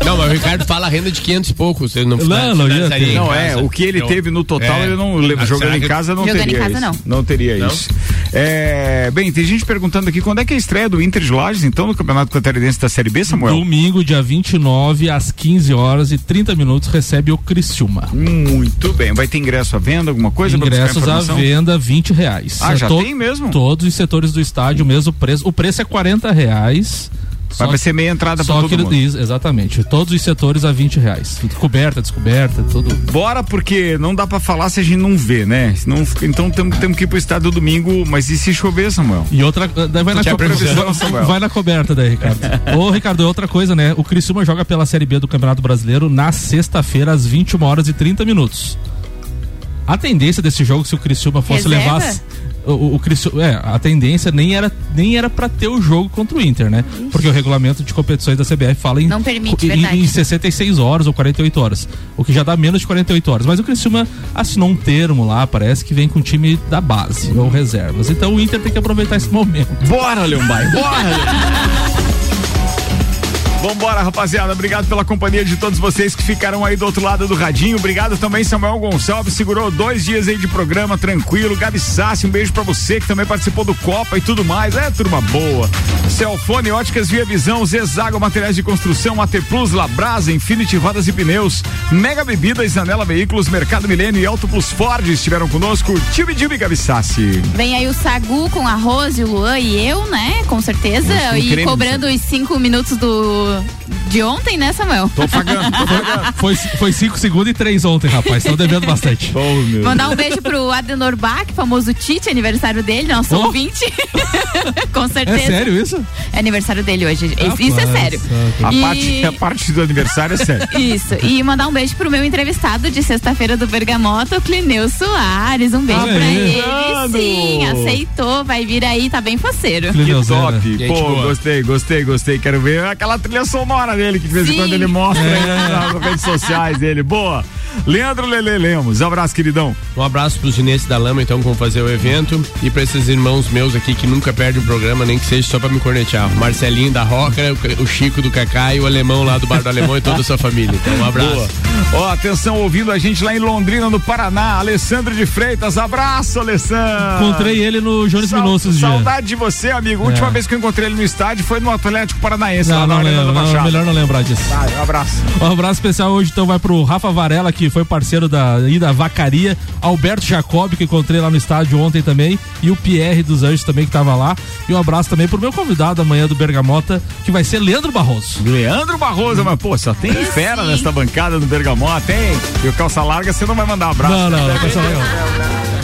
Não, mas o Ricardo fala a renda de 500 e poucos. Não, Não, não em Não, é, o que ele teve no total, é. ele não leva. Ah, Jogando será em casa não Jogando teria em casa, isso. não. teria Não? isso. É, bem, tem gente perguntando aqui quando é que é a estreia do Inter de Lages, então, no Campeonato Catarinense da Série B, Samuel? Domingo, dia 29, às 15 horas e 30 minutos, recebe o Criciúma. Muito bem. Vai ter ingresso à venda, alguma coisa? Ingressos à venda, 20 reais. Ah, É já tem mesmo? Todos os setores do estádio, o mesmo preço. O preço é 40 reais. Vai ser meia entrada pra só todo que, mundo. isso, Exatamente. Todos os setores a 20 reais. Coberta, descoberta, tudo. Bora, porque não dá pra falar se a gente não vê, né? Senão, então temos que ir pro estádio domingo, mas e se chover, Samuel? E outra. Daí vai, na coberta, previsão, Samuel? vai na coberta daí, Ricardo. Ô, Ricardo, outra coisa, né? O Criciúma joga pela Série B do Campeonato Brasileiro na sexta-feira, às 21 horas e 30 minutos. A tendência desse jogo, se o Criciúma fosse Reserva? levar. O, o, o Criciúma, é, a tendência nem era, nem era pra ter o jogo contra o Inter, né? Porque o regulamento de competições da CBF fala em, Não permite, em, em 66 horas ou 48 horas. O que já dá menos de 48 horas. Mas o Criciúma assinou um termo lá, parece que vem com o time da base ou reservas. Então o Inter tem que aproveitar esse momento. Bora, Leão Bai, bora! Vambora, rapaziada. Obrigado pela companhia de todos vocês que ficaram aí do outro lado do radinho. Obrigado também, Samuel Gonçalves. Segurou dois dias aí de programa, tranquilo. Gabi Sassi, um beijo pra você que também participou do Copa e tudo mais. É, turma boa. Celfone, óticas Via Visão, Zezago Materiais de Construção, AT Plus, Labrasa, Infinity Rodas e Pneus, Mega Bebidas, Anela Veículos, Mercado Milênio e Auto Plus Ford estiveram conosco, Tibi Dibi Gabissassi. Vem aí o Sagu com a Rose, o Luan e eu, né? Com certeza. E cobrando os cinco minutos do de ontem, né, Samuel? Tô pagando, tô pagando. Foi, foi cinco segundos e três ontem, rapaz. Estão devendo bastante. Oh, meu Mandar um beijo pro Adenor Bach, famoso Tite, aniversário dele, nosso Oh. ouvinte. Com certeza. É sério isso? É aniversário dele hoje. Rapaz, isso é sério. A, E- parte, a parte do aniversário é sério. Isso. E mandar um beijo pro meu entrevistado de sexta-feira do Bergamoto, Clineu Soares. Um beijo Ah, pra é? ele. Sim, aceitou. Vai vir aí, tá bem faceiro. Que top. Pô, gostei, gostei, gostei. Quero ver aquela trilha sonora dele que de vez em quando ele mostra É. nas redes sociais dele. Boa. Leandro Lele Lemos, abraço, queridão. Um abraço pros Ginenses da Lama, então, que vão fazer o evento. E pra esses irmãos meus aqui que nunca perdem um programa, nem que seja só pra me cornetear. O Marcelinho da Roca, o- o Chico do Cacá e o Alemão lá do Bar do Alemão e toda a sua família. Então, um abraço. Boa. Ó, atenção, ouvindo a gente lá em Londrina, no Paraná. Alessandro de Freitas, abraço, Alessandro. Encontrei ele no Jones esses dias. Saudade de você, amigo. Última É. vez que eu encontrei ele no estádio foi no Atlético Paranaense, Não, lá na não Arena lembro, da Baixada. melhor não lembrar disso. Vai, um abraço. Um abraço especial hoje então vai pro Rafa Varela, que foi parceiro da ida Vacaria, Alberto Jacob, que encontrei lá no estádio ontem também, e o Pierre dos Anjos também que tava lá. E um abraço também pro meu convidado amanhã do Bergamota, que vai ser Leandro Barroso. Leandro Barroso, mas pô, só tem fera nesta bancada do Bergamota, hein? E o calça larga você não vai mandar um abraço. Não, não, não, Também. calça larga não.